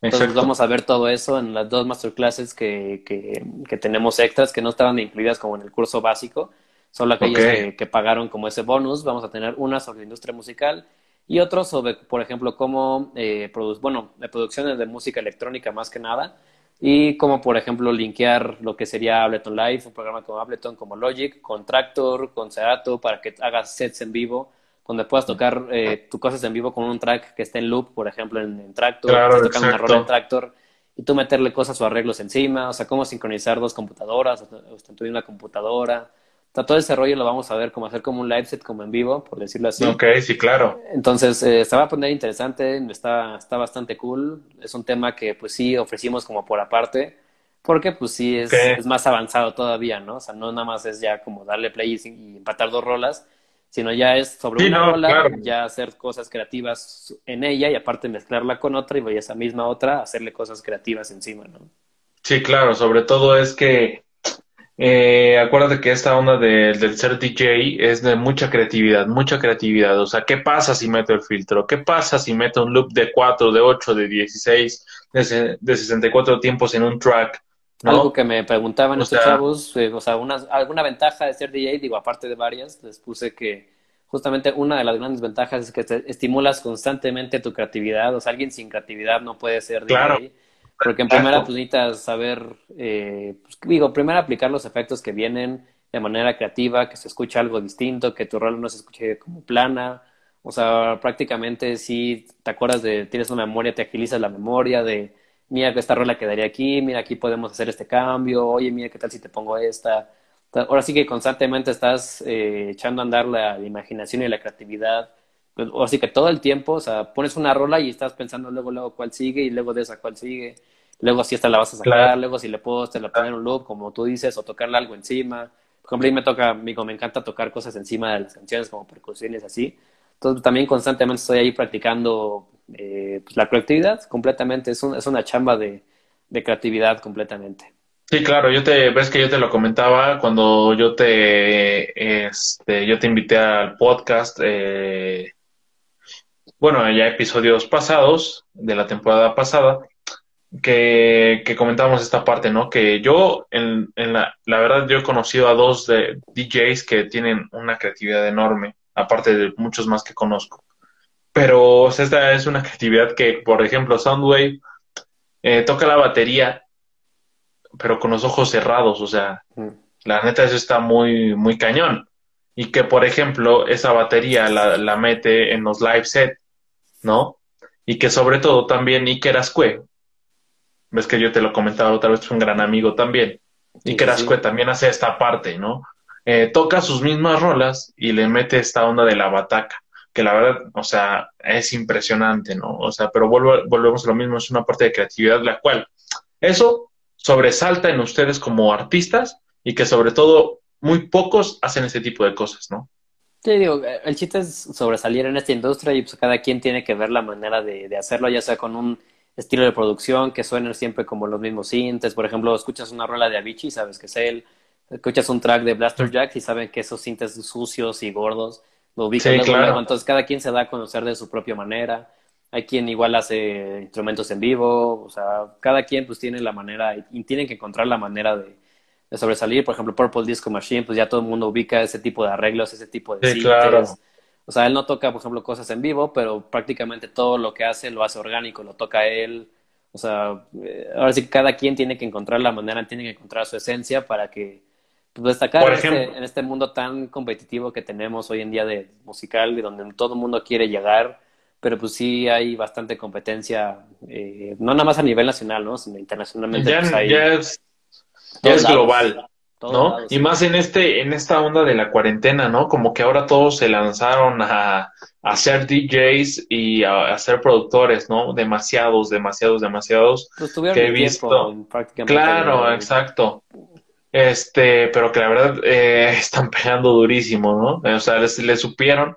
Entonces vamos a ver todo eso en las dos masterclasses que, que, que, tenemos extras que no estaban incluidas como en el curso básico, solo aquellos que, que pagaron como ese bonus. Vamos a tener una sobre la industria musical y otros sobre, por ejemplo, cómo, eh, bueno, de producciones de música electrónica más que nada, y cómo, por ejemplo, linkear lo que sería Ableton Live, un programa como Ableton, como Logic, con Tractor, con Serato, para que hagas sets en vivo, donde puedas tocar eh, tus cosas en vivo con un track que esté en loop, por ejemplo, en, Tractor, claro, tocando una rola en Tractor, y tú meterle cosas o arreglos encima, o sea, cómo sincronizar dos computadoras, o en una computadora, todo ese rollo lo vamos a ver como hacer como un live set, como en vivo, por decirlo así. Ok, sí, claro. Entonces, eh, se va a poner interesante, está, está bastante cool. Es un tema que, pues sí, ofrecimos como por aparte, porque, pues sí, es, es más avanzado todavía, ¿no? O sea, no nada más es ya como darle play y, empatar dos rolas, sino ya es sobre una rola, ya hacer cosas creativas en ella y aparte mezclarla con otra y voy a esa misma otra hacerle cosas creativas encima, ¿no? Sí, claro, sobre todo es que eh, acuérdate que esta onda del ser DJ es de mucha creatividad, mucha creatividad. O sea, ¿qué pasa si meto el filtro? ¿Qué pasa si meto un loop de 4, de 8, de 16, de, de 64 tiempos en un track? Algo que me preguntaban estos chavos, eh, o sea, una, alguna ventaja de ser DJ, digo, aparte de varias, les puse que justamente una de las grandes ventajas es que te estimulas constantemente tu creatividad. O sea, alguien sin creatividad no puede ser DJ. Porque en primera, pues necesitas saber, eh, pues, digo, primero aplicar los efectos que vienen de manera creativa, que se escuche algo distinto, que tu rol no se escuche como plana. O sea, prácticamente si te acuerdas de, tienes una memoria, te agilizas la memoria de, mira, esta rola quedaría aquí, mira, aquí podemos hacer este cambio, oye, mira, ¿qué tal si te pongo esta? Ahora sí que constantemente estás eh, echando a andar la, imaginación y la creatividad. Pues, o así que todo el tiempo, o sea, pones una rola y estás pensando luego, luego cuál sigue y luego de esa cuál sigue. Luego si esta la vas a sacar, luego si le puedo te la poner un loop, como tú dices, o tocarle algo encima. Por ejemplo, a mí me toca, amigo, me encanta tocar cosas encima de las canciones, como percusiones así. Entonces también constantemente estoy ahí practicando eh, pues, la creatividad completamente. Es, es una chamba de, de creatividad completamente. Sí, claro, yo te, ves que yo te lo comentaba cuando yo te, este, yo te invité al podcast, eh, bueno, ya episodios pasados, de la temporada pasada, que, que comentábamos esta parte, ¿no? Que yo, en, en la, la verdad, yo he conocido a dos de DJs que tienen una creatividad enorme, aparte de muchos más que conozco. Pero esta es una creatividad que, por ejemplo, Soundwave eh, toca la batería pero con los ojos cerrados, o sea, mm. la neta eso está muy, muy cañón. Y que, por ejemplo, esa batería la, la mete en los live set, ¿no? Y que sobre todo también Iker Ascue, ves que yo te lo comentaba otra vez, es un gran amigo también. Iker Ascue también hace esta parte, ¿no? Eh, toca sus mismas rolas y le mete esta onda de la bataca, que la verdad, o sea, es impresionante, ¿no? O sea, pero volvemos a lo mismo, es una parte de creatividad, la cual, eso sobresalta en ustedes como artistas y que sobre todo muy pocos hacen ese tipo de cosas, ¿no? Sí, digo, el chiste es sobresalir en esta industria y pues cada quien tiene que ver la manera de, hacerlo, ya sea con un estilo de producción que suene siempre como los mismos sintes. Por ejemplo, escuchas una rola de Avicii, sabes que es él. Escuchas un track de Blaster Jack y saben que esos sintes sucios y gordos lo ubican sí, Entonces cada quien se da a conocer de su propia manera hay quien igual hace instrumentos en vivo, o sea, cada quien pues tiene la manera y tienen que encontrar la manera de, sobresalir. Por ejemplo, Purple Disco Machine, pues ya todo el mundo ubica ese tipo de arreglos, ese tipo de sí, O sea, él no toca, por ejemplo, cosas en vivo, pero prácticamente todo lo que hace lo hace orgánico, lo toca él. O sea, eh, ahora sí que cada quien tiene que encontrar la manera, tiene que encontrar su esencia para que pues, destacar en, este, en este mundo tan competitivo que tenemos hoy en día de musical, y donde todo el mundo quiere llegar pero pues sí hay bastante competencia, eh, no nada más a nivel nacional, ¿no? sino internacionalmente. Ya, pues es, ya es global, ¿no? y más en este, en esta onda de la cuarentena, ¿no? Como que ahora todos se lanzaron a, a ser DJs y a, ser productores, ¿no? Demasiados, demasiados, demasiados pues que he visto. prácticamente claro, exacto. Este, pero que la verdad eh, <laughs> están pegando durísimo, ¿no? O sea, les, les supieron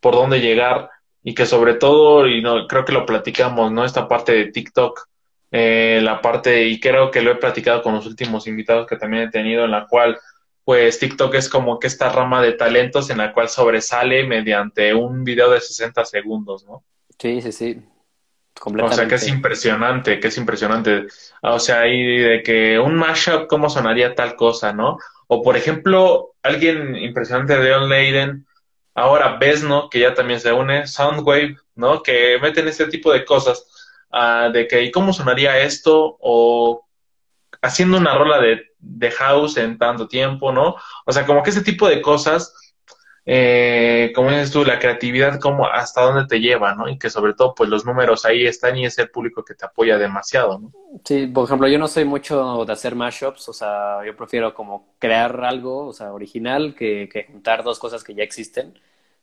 por dónde llegar y que sobre todo, y no, creo que lo platicamos, ¿no? Esta parte de TikTok, eh, la parte, y creo que lo he platicado con los últimos invitados que también he tenido, en la cual, pues TikTok es como que esta rama de talentos en la cual sobresale mediante un video de 60 segundos, ¿no? Sí, sí, sí. O sea, que es impresionante, que es impresionante. O sea, y de que un mashup, ¿cómo sonaría tal cosa, no? O por ejemplo, alguien impresionante de On Leiden, Ahora Vesno, que ya también se une, Soundwave, ¿no? Que meten este tipo de cosas, uh, de que, ¿y cómo sonaría esto? O haciendo una rola de, de, house en tanto tiempo, ¿no? O sea, como que ese tipo de cosas, eh, como dices tú, la creatividad, como hasta dónde te lleva, ¿no? Y que sobre todo, pues los números ahí están y es el público que te apoya demasiado, ¿no? Sí, por ejemplo, yo no soy mucho de hacer mashups, o sea, yo prefiero como crear algo, o sea, original, que, que juntar dos cosas que ya existen.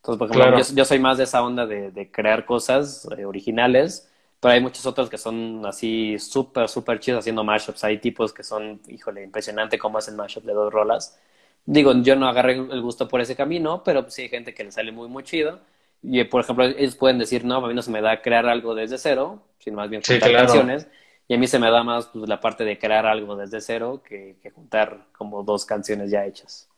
Entonces, por ejemplo, yo, soy más de esa onda de, crear cosas eh, originales, pero hay muchos otros que son así súper, súper chidos haciendo mashups. Hay tipos que son, híjole, impresionante cómo hacen mashup de dos rolas. Digo, yo no agarré el gusto por ese camino, pero sí hay gente que le sale muy, muy chido. Y, por ejemplo, ellos pueden decir, no, a mí no se me da crear algo desde cero, sino más bien sí, canciones. Y a mí se me da más pues, la parte de crear algo desde cero que, juntar como dos canciones ya hechas.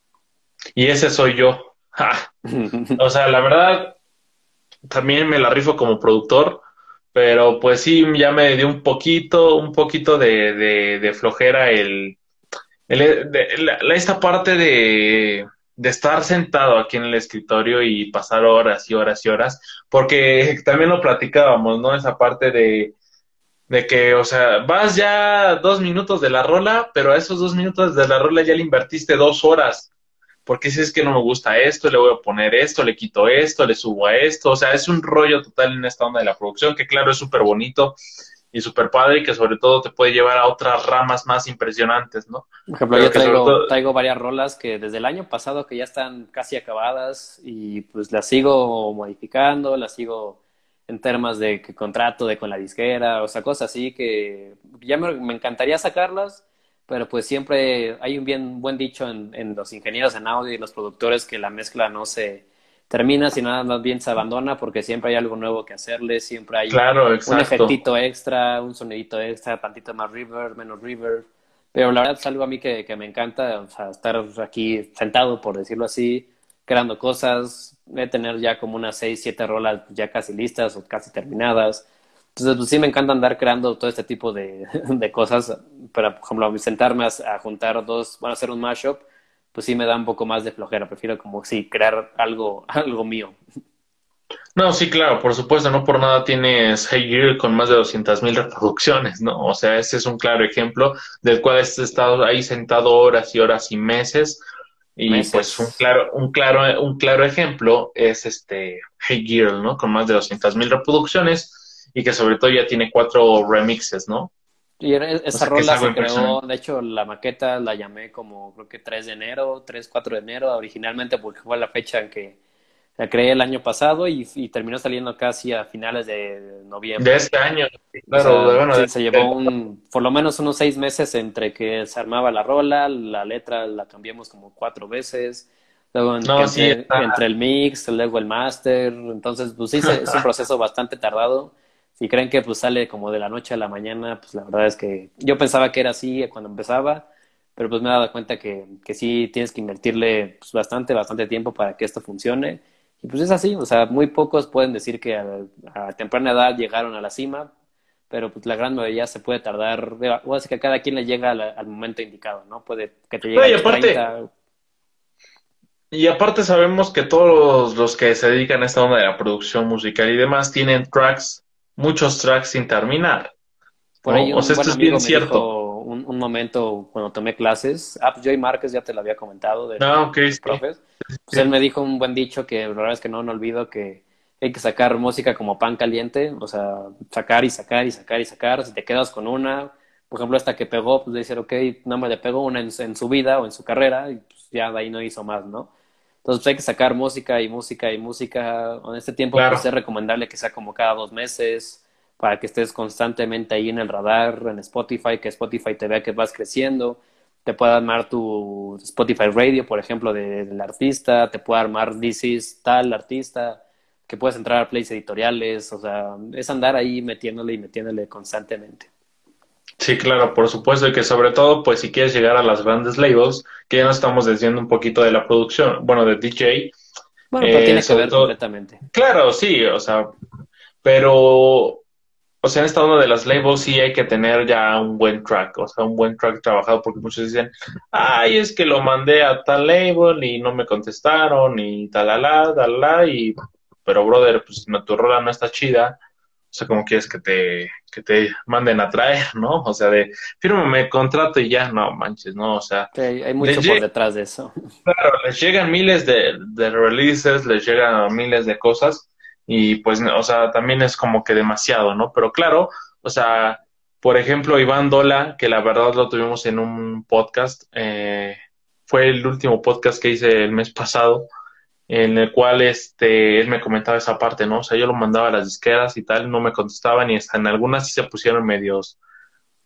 Y ese soy yo. <laughs> o sea, la verdad, también me la rifo como productor, pero pues sí, ya me dio un poquito, un poquito de, de, flojera el, esta parte de, de estar sentado aquí en el escritorio y pasar horas y horas y horas, porque también lo platicábamos, ¿no? Esa parte de, de que, o sea, vas ya dos minutos de la rola, pero a esos dos minutos de la rola ya le invertiste dos horas. Porque si es que no me gusta esto, le voy a poner esto, le quito esto, le subo a esto. O sea, es un rollo total en esta onda de la producción, que claro, es súper bonito y súper padre y que sobre todo te puede llevar a otras ramas más impresionantes, ¿no? Por ejemplo, yo traigo, traigo varias rolas que desde el año pasado que ya están casi acabadas y pues las sigo modificando, las sigo en temas de que contrato de con la disquera, o sea, cosas así que ya me, encantaría sacarlas, pero pues siempre hay un bien buen dicho en, en, los ingenieros en audio y los productores que la mezcla no se termina, sino nada más bien se abandona porque siempre hay algo nuevo que hacerle, siempre hay un efectito extra, un sonidito extra, tantito más reverb, menos reverb. Pero la verdad es algo a mí que, que me encanta, o sea, estar aquí sentado, por decirlo así, creando cosas, de tener ya como unas seis, siete rolas ya casi listas o casi terminadas. Entonces, pues sí me encanta andar creando todo este tipo de, <laughs> de cosas, pero por ejemplo, sentarme a, juntar dos, bueno, a hacer un mashup, pues sí me da un poco más de flojera, prefiero como sí, crear algo, <laughs> algo mío. No, sí, claro, por supuesto, no por nada tienes Hey Gear con más de 200 mil reproducciones, ¿no? O sea, ese es un claro ejemplo del cual has estado ahí sentado horas y horas y meses y pues un claro, un claro, un claro ejemplo es este Hey Girl, ¿no? Con más de 200 mil reproducciones y que sobre todo ya tiene cuatro remixes, ¿no? Y esa rola se creó, de hecho la maqueta la llamé como creo que 3 de enero, 3, 4 de enero originalmente porque fue la fecha en que la creé el año pasado y, terminó saliendo casi a finales de noviembre. De este año, claro. se, este llevó un, por lo menos unos seis meses entre que se armaba la rola, la letra la cambiamos como cuatro veces, luego entre, el mix, luego el master, entonces pues sí, es un <laughs> proceso bastante tardado. Si creen que pues sale como de la noche a la mañana, pues la verdad es que yo pensaba que era así cuando empezaba, pero pues me he dado cuenta que, que sí tienes que invertirle pues, bastante, bastante tiempo para que esto funcione y pues es así, o sea, muy pocos pueden decir que a, temprana edad llegaron a la cima, pero pues la gran mayoría se puede tardar, o así que a cada quien le llega al, momento indicado, ¿no? Puede que te llegue y aparte, Y aparte sabemos que todos los que se dedican a esta onda de la producción musical y demás tienen tracks, muchos tracks sin terminar. Por ahí o sea, esto es bien cierto. Un, momento cuando tomé clases, ah, pues Joy Márquez ya te lo había comentado de ah, okay, profes. Pues él me dijo un buen dicho que la verdad es que no, no olvido que hay que sacar música como pan caliente, o sea, sacar y sacar y sacar y sacar. Si te quedas con una, por ejemplo, esta que pegó, pues decir, ok, nada más le pegó una en, su vida o en su carrera y pues ya de ahí no hizo más, ¿no? Entonces pues, hay que sacar música y música y música. En este tiempo pues, es recomendable que sea como cada dos meses para que estés constantemente ahí en el radar, en Spotify, que Spotify te vea que vas creciendo te puede armar tu Spotify Radio, por ejemplo, del artista, te puede armar This is tal artista, que puedes entrar a plays editoriales, o sea, es andar ahí metiéndole y metiéndole constantemente. Sí, claro, por supuesto, y que sobre todo, pues si quieres llegar a las grandes labels, que ya no estamos diciendo un poquito de la producción, bueno, de DJ. Bueno, pero tiene eh, que ver completamente. Claro, sí, o sea, pero o sea, en esta onda de las labels sí hay que tener ya un buen track, o sea, un buen track trabajado, porque muchos dicen, ay, es que lo mandé a tal label y no me contestaron y talala, talala, y, pero brother, pues tu rola no está chida, sea, como quieres que te, que te manden a traer, ¿no? O sea, de, fírmame contrato y ya, no manches, ¿no? O sea. hay mucho por detrás de eso. <laughs> Claro, les llegan miles de, de releases, les llegan miles de cosas, y pues, o sea, también es como que demasiado, ¿no? Pero claro, o sea, por ejemplo, Iván Dola, que la verdad lo tuvimos en un podcast, eh, fue el último podcast que hice el mes pasado, en el cual este, él me comentaba esa parte, ¿no? O sea, yo lo mandaba a las disqueras y tal, no me contestaban y hasta en algunas sí se pusieron medios,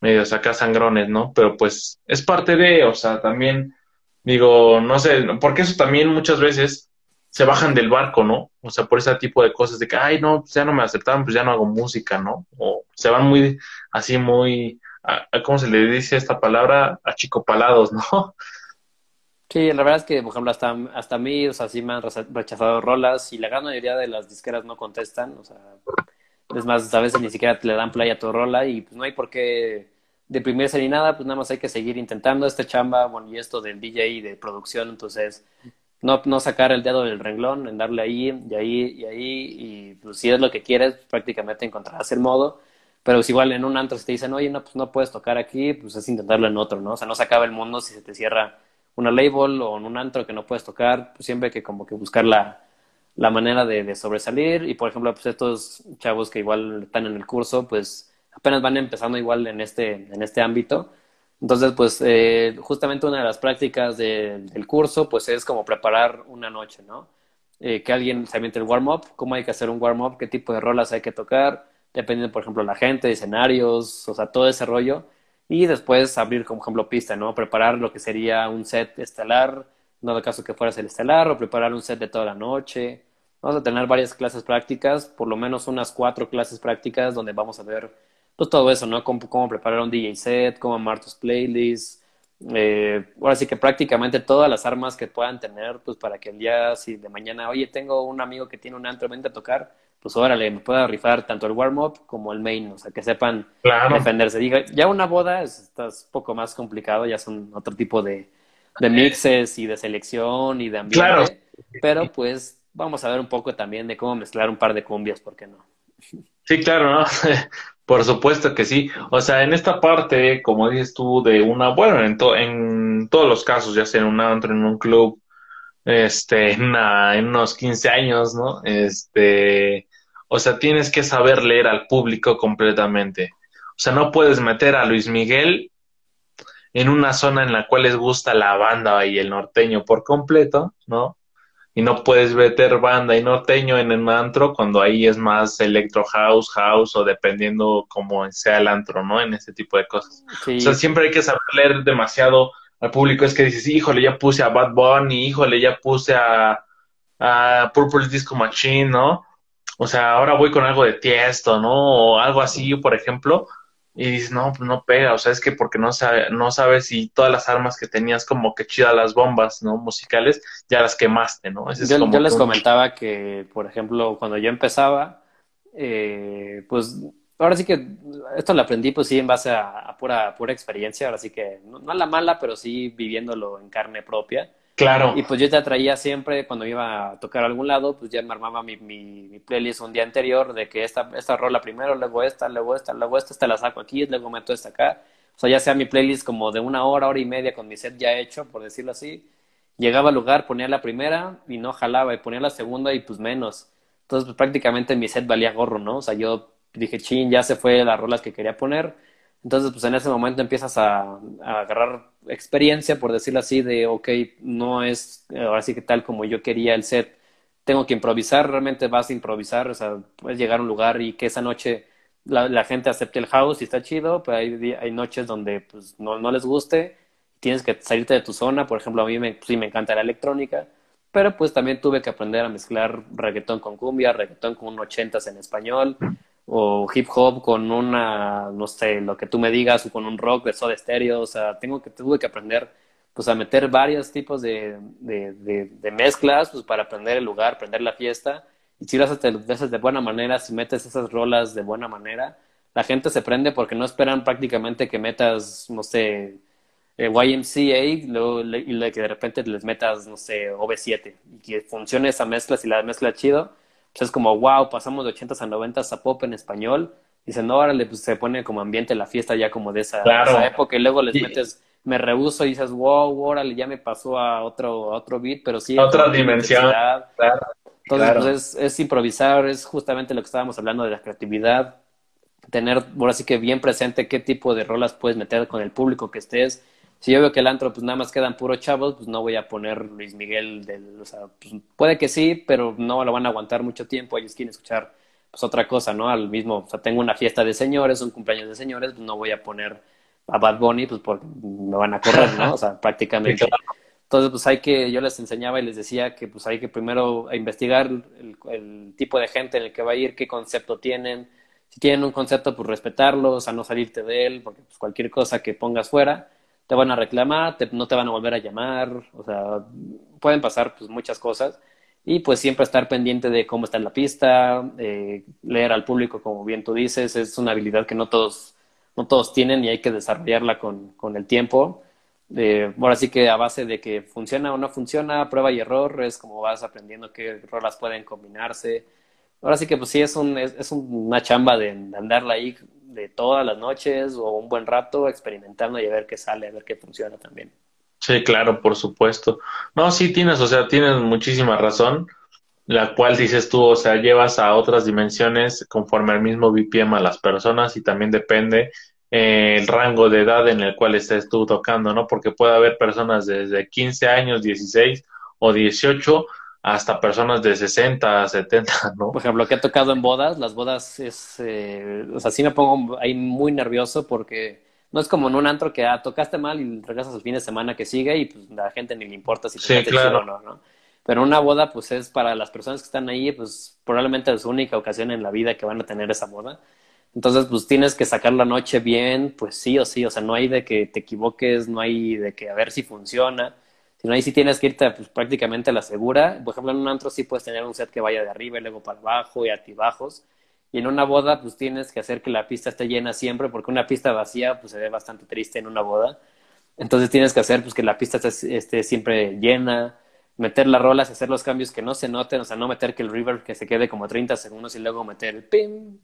medios acá sangrones, ¿no? Pero pues es parte de, o sea, también digo, no sé, porque eso también muchas veces se bajan del barco, ¿no? O sea, por ese tipo de cosas de que, ay, no, pues ya no me aceptaron, pues ya no hago música, ¿no? O se van muy, así muy, ¿cómo se le dice esta palabra? Achicopalados, <laughs> ¿no? Sí, la verdad es que, por ejemplo, hasta, hasta a mí, o sea, sí me han rechazado rolas y la gran mayoría de las disqueras no contestan, o sea, es más, a veces ni siquiera te le dan play a tu rola y pues no hay por qué deprimirse ni nada, pues nada más hay que seguir intentando este chamba, bueno, y esto del DJ y de producción, entonces no, no sacar el dedo del renglón, en darle ahí y ahí y ahí, y pues si es lo que quieres, prácticamente encontrarás el modo, pero es igual en un antro si te dicen, oye, no, pues no puedes tocar aquí, pues es intentarlo en otro, ¿no? O sea, no se acaba el mundo si se te cierra una label o en un antro que no puedes tocar, pues siempre hay que como que buscar la, la manera de, de, sobresalir, y por ejemplo, pues estos chavos que igual están en el curso, pues apenas van empezando igual en este, en este ámbito, entonces, pues eh, justamente una de las prácticas del curso, pues es como preparar una noche, ¿no? Eh, que alguien se aviente el warm-up, cómo hay que hacer un warm-up, qué tipo de rolas hay que tocar, dependiendo, por ejemplo, la gente, escenarios, o sea, todo ese rollo. Y después abrir, como ejemplo, pista, ¿no? Preparar lo que sería un set estelar, no de caso que fueras el estelar, o preparar un set de toda la noche. Vamos a tener varias clases prácticas, por lo menos unas cuatro clases prácticas donde vamos a ver pues todo eso, ¿no? Cómo, preparar un DJ set, cómo armar tus playlists. Eh, ahora sí que prácticamente todas las armas que puedan tener, pues para que el día, si de mañana, oye, tengo un amigo que tiene un antro, vente a tocar, pues órale, me pueda rifar tanto el warm-up como el main, o sea, que sepan defenderse. Diga, ya una boda es, es poco más complicado, ya son otro tipo de, de mixes y de selección y de ambiente. Claro. Pero pues vamos a ver un poco también de cómo mezclar un par de cumbias, ¿por qué no? Sí, claro, ¿no? <laughs> Por supuesto que sí. O sea, en esta parte, como dices tú, de una, bueno, en, en todos los casos, ya sea en un antro, en un club, este, en, en unos 15 años, ¿no? Este, o sea, tienes que saber leer al público completamente. O sea, no puedes meter a Luis Miguel en una zona en la cual les gusta la banda y el norteño por completo, ¿no? y no puedes meter banda y norteño en el antro cuando ahí es más electro house, house o dependiendo cómo sea el antro, ¿no? En ese tipo de cosas. O sea, siempre hay que saber leer demasiado al público. Es que dices, híjole, ya puse a Bad Bunny, híjole, ya puse a, a Purple Disco Machine, ¿no? O sea, ahora voy con algo de Tiesto, ¿no? O algo así, por ejemplo y dices, no, pues no pega, o sea, es que porque no, sabe, no sabes si todas las armas que tenías como que chidas las bombas, ¿no? Musicales, ya las quemaste, ¿no? yo, les comentaba que, por ejemplo, cuando yo empezaba, eh, pues ahora sí que esto lo aprendí pues sí en base a, pura, pura experiencia, ahora sí que no, no, a la mala, pero sí viviéndolo en carne propia. Claro. Y pues yo te traía siempre, cuando iba a tocar a algún lado, pues ya me armaba mi, mi, playlist un día anterior de que esta, esta rola primero, luego esta, luego esta, luego esta, esta la saco aquí, luego meto esta acá. O sea, ya sea mi playlist como de una hora, hora y media con mi set ya hecho, por decirlo así. Llegaba al lugar, ponía la primera y no jalaba, y ponía la segunda y pues menos. Entonces, pues prácticamente mi set valía gorro, ¿no? O sea, yo dije, chin, ya se fue las rolas que quería poner entonces, pues en ese momento empiezas a, agarrar experiencia, por decirlo así, de, ok, no es ahora sí que tal como yo quería el set, tengo que improvisar, realmente vas a improvisar, o sea, puedes llegar a un lugar y que esa noche la, gente acepte el house y está chido, pero hay, hay noches donde pues no, no les guste, tienes que salirte de tu zona, por ejemplo, a mí me, sí me encanta la electrónica, pero pues también tuve que aprender a mezclar reggaetón con cumbia, reggaetón con un ochentas en español, o hip hop con una, no sé, lo que tú me digas, o con un rock de Soda Stereo, o sea, tengo que, tuve que aprender, pues, a meter varios tipos de, de, de, mezclas, pues, para aprender el lugar, aprender la fiesta, y si lo haces de, buena manera, si metes esas rolas de buena manera, la gente se prende porque no esperan prácticamente que metas, no sé, eh, YMCA luego, y que de repente les metas, no sé, OV7 y que funcione esa mezcla, si la mezcla chido, pues es como, wow, pasamos de 80 a 90 a pop en español. Dicen, no, órale, pues se pone como ambiente la fiesta ya como de esa, época. Y luego les metes, me rehuso y dices, wow, órale, ya me pasó a otro, a otro beat, pero sí. Otra dimensión. Claro. Entonces, pues es, es, improvisar, es justamente lo que estábamos hablando de la creatividad. Tener, ahora sí que bien presente qué tipo de rolas puedes meter con el público que estés si yo veo que el antro pues nada más quedan puros chavos, pues no voy a poner Luis Miguel del, o sea, pues, puede que sí, pero no lo van a aguantar mucho tiempo, ellos quieren escuchar pues otra cosa, ¿no? Al mismo, o sea, tengo una fiesta de señores, un cumpleaños de señores, pues no voy a poner a Bad Bunny, pues porque me van a correr, ¿no? O sea, <laughs> prácticamente. Entonces, pues hay que, yo les enseñaba y les decía que pues hay que primero investigar el, tipo de gente en el que va a ir, qué concepto tienen. Si tienen un concepto, pues respetarlo, o sea, no salirte de él, porque pues, cualquier cosa que pongas fuera, te van a reclamar, no te van a volver a llamar, o sea, pueden pasar pues muchas cosas. Y pues siempre estar pendiente de cómo está la pista, eh, leer al público, como bien tú dices, es una habilidad que no todos, no todos tienen y hay que desarrollarla con, con el tiempo eh, ahora sí que a base de que funciona o no funciona, prueba y error, es como vas aprendiendo qué rolas pueden combinarse. Ahora sí que pues sí es, un, es, una chamba de, andarla ahí de todas las noches o un buen rato experimentando y a ver qué sale, a ver qué funciona también. Sí, claro, por supuesto. No, sí tienes, o sea, tienes muchísima razón, la cual dices tú, o sea, llevas a otras dimensiones conforme al mismo BPM a las personas y también depende eh, el rango de edad en el cual estés tú tocando, ¿no? Porque puede haber personas desde 15 años, 16 o 18 hasta personas de 60, 70, <laughs> ¿no? Por ejemplo, que he tocado en bodas, las bodas es, eh, o sea, sí me pongo ahí muy nervioso porque no es como en un antro que ah, tocaste mal y regresas el fin de semana que sigue y pues la gente ni le importa si te sí, o no, ¿no? Pero una boda, pues es para las personas que están ahí, pues probablemente es su única ocasión en la vida que van a tener esa boda. Entonces, pues tienes que sacar la noche bien, pues sí o sí, o sea, no hay de que te equivoques, no hay de que a ver si funciona, sino ahí sí tienes que irte pues, prácticamente a la segura. Por ejemplo, en un antro sí puedes tener un set que vaya de arriba y luego para abajo y altibajos. Y en una boda, pues tienes que hacer que la pista esté llena siempre, porque una pista vacía, pues se ve bastante triste en una boda. Entonces tienes que hacer pues que la pista esté, siempre llena, meter las rolas, hacer los cambios que no se noten, o sea, no meter que el river que se quede como 30 segundos y luego meter el pim,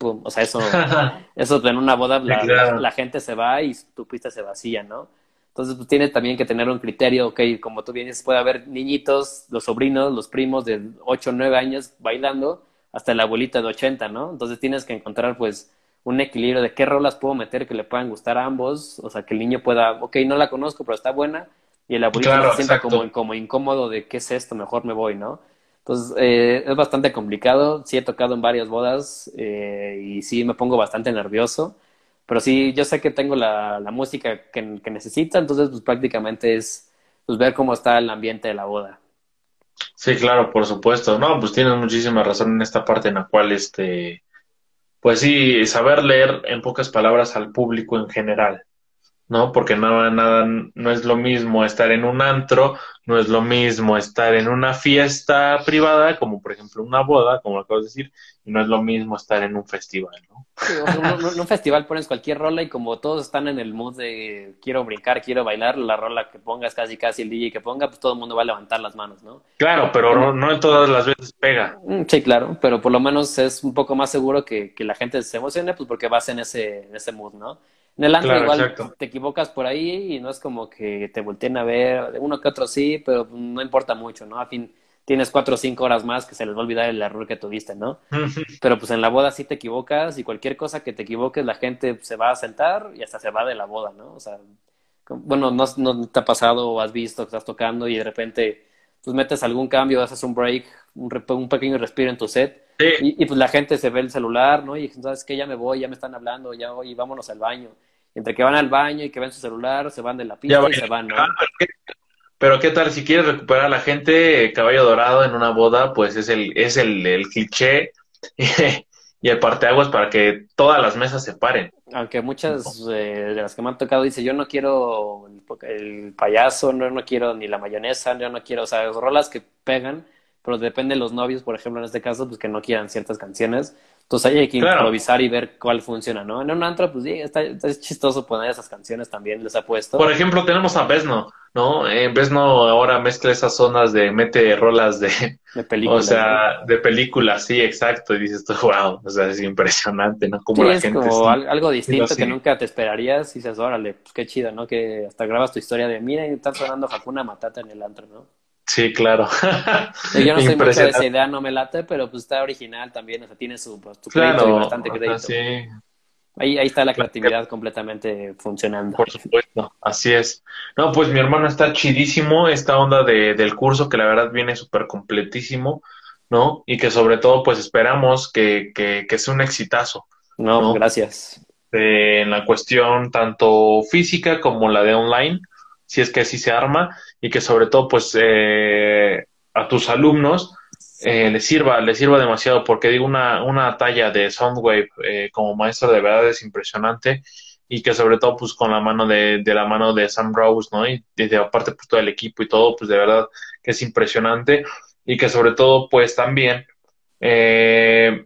o sea, eso, <laughs> eso en una boda la, gente se va y tu pista se vacía, ¿no? Entonces, pues tienes también que tener un criterio, ok, como tú vienes, puede haber niñitos, los sobrinos, los primos de 8 o 9 años bailando, hasta la abuelita de 80, ¿no? Entonces tienes que encontrar, pues, un equilibrio de qué rolas puedo meter que le puedan gustar a ambos, o sea, que el niño pueda, ok, no la conozco, pero está buena, y el abuelito se sienta como, como incómodo de qué es esto, mejor me voy, ¿no? Entonces, eh, es bastante complicado. Sí he tocado en varias bodas eh, y sí me pongo bastante nervioso. Pero sí, yo sé que tengo la, la música que, que, necesita, entonces pues prácticamente es pues, ver cómo está el ambiente de la boda. Sí, claro, por supuesto. No, pues tienes muchísima razón en esta parte en la cual, este, pues sí, saber leer en pocas palabras al público en general. ¿No? Porque nada, nada, no es lo mismo estar en un antro, no es lo mismo estar en una fiesta privada, como por ejemplo una boda, como acabo de decir, y no es lo mismo estar en un festival, ¿no? en un festival pones cualquier rola y como todos están en el mood de quiero brincar, quiero bailar, la rola que pongas casi casi el DJ que ponga, pues todo el mundo va a levantar las manos, ¿no? Claro, pero no, en todas las veces pega. Mm, sí, claro, pero por lo menos es un poco más seguro que, que la gente se emocione, pues porque vas en ese, en ese mood, ¿no? En el antro igual te equivocas por ahí y no es como que te volteen a ver, uno que otro sí, pero no importa mucho, ¿no? A fin, tienes cuatro o cinco horas más que se les va a olvidar el error que tuviste, ¿no? pero pues en la boda sí te equivocas y cualquier cosa que te equivoques la gente se va a sentar y hasta se va de la boda, ¿no? O sea, bueno, no, no te ha pasado o has visto que estás tocando y de repente pues metes algún cambio, haces un break, un, un pequeño respiro en tu set y, pues la gente se ve el celular, ¿no? Y sabes que ya me voy, ya me están hablando, ya voy, vámonos al baño. entre que van al baño y que ven su celular, se van de la pista y se van, ¿no? Ah, pero qué tal si quieres recuperar a la gente, caballo dorado en una boda, pues es el, es el, el cliché <laughs> y el parteaguas para que todas las mesas se paren. Aunque muchas eh, de las que me han tocado dice yo no quiero el, payaso, no, no quiero ni la mayonesa, yo no quiero, o sea, rolas que pegan, pero depende de los novios, por ejemplo, en este caso, pues que no quieran ciertas canciones. Entonces ahí hay que improvisar y ver cuál funciona, ¿no? En un antro, pues sí, está, es chistoso poner esas canciones también, les ha puesto. Por ejemplo, tenemos a Besno, ¿no? Eh, Besno ahora mezcla esas zonas de, mete rolas de... <laughs> De películas. O sea, de películas, sí, exacto. Y dices tú, wow, o sea, es impresionante, ¿no? Como la es gente como algo distinto que nunca te esperarías y dices, órale, pues qué chido, ¿no? Que hasta grabas tu historia de, mira, están sonando Hakuna Matata en el antro, ¿no? Sí, claro. Yo no soy mucho de esa idea, no me late, pero pues está original también, o sea, tiene su, pues, crédito bastante crédito. Sí. Ahí, ahí está la creatividad completamente funcionando. Por supuesto, así es. No, pues mi hermano está chidísimo esta onda de, del curso, que la verdad viene súper completísimo, ¿no? Y que sobre todo, pues esperamos que, que, que sea un exitazo. No, ¿no? gracias. en la cuestión tanto física como la de online si es que así se arma, y que sobre todo, pues, eh, a tus alumnos eh, les sirva, les sirva demasiado, porque digo, una, una talla de Soundwave eh, como maestro de verdad es impresionante, y que sobre todo, pues, con la mano de, de la mano de Sam Rose, ¿no? Y desde aparte, pues, todo el equipo y todo, pues, de verdad que es impresionante, y que sobre todo, pues, también, eh,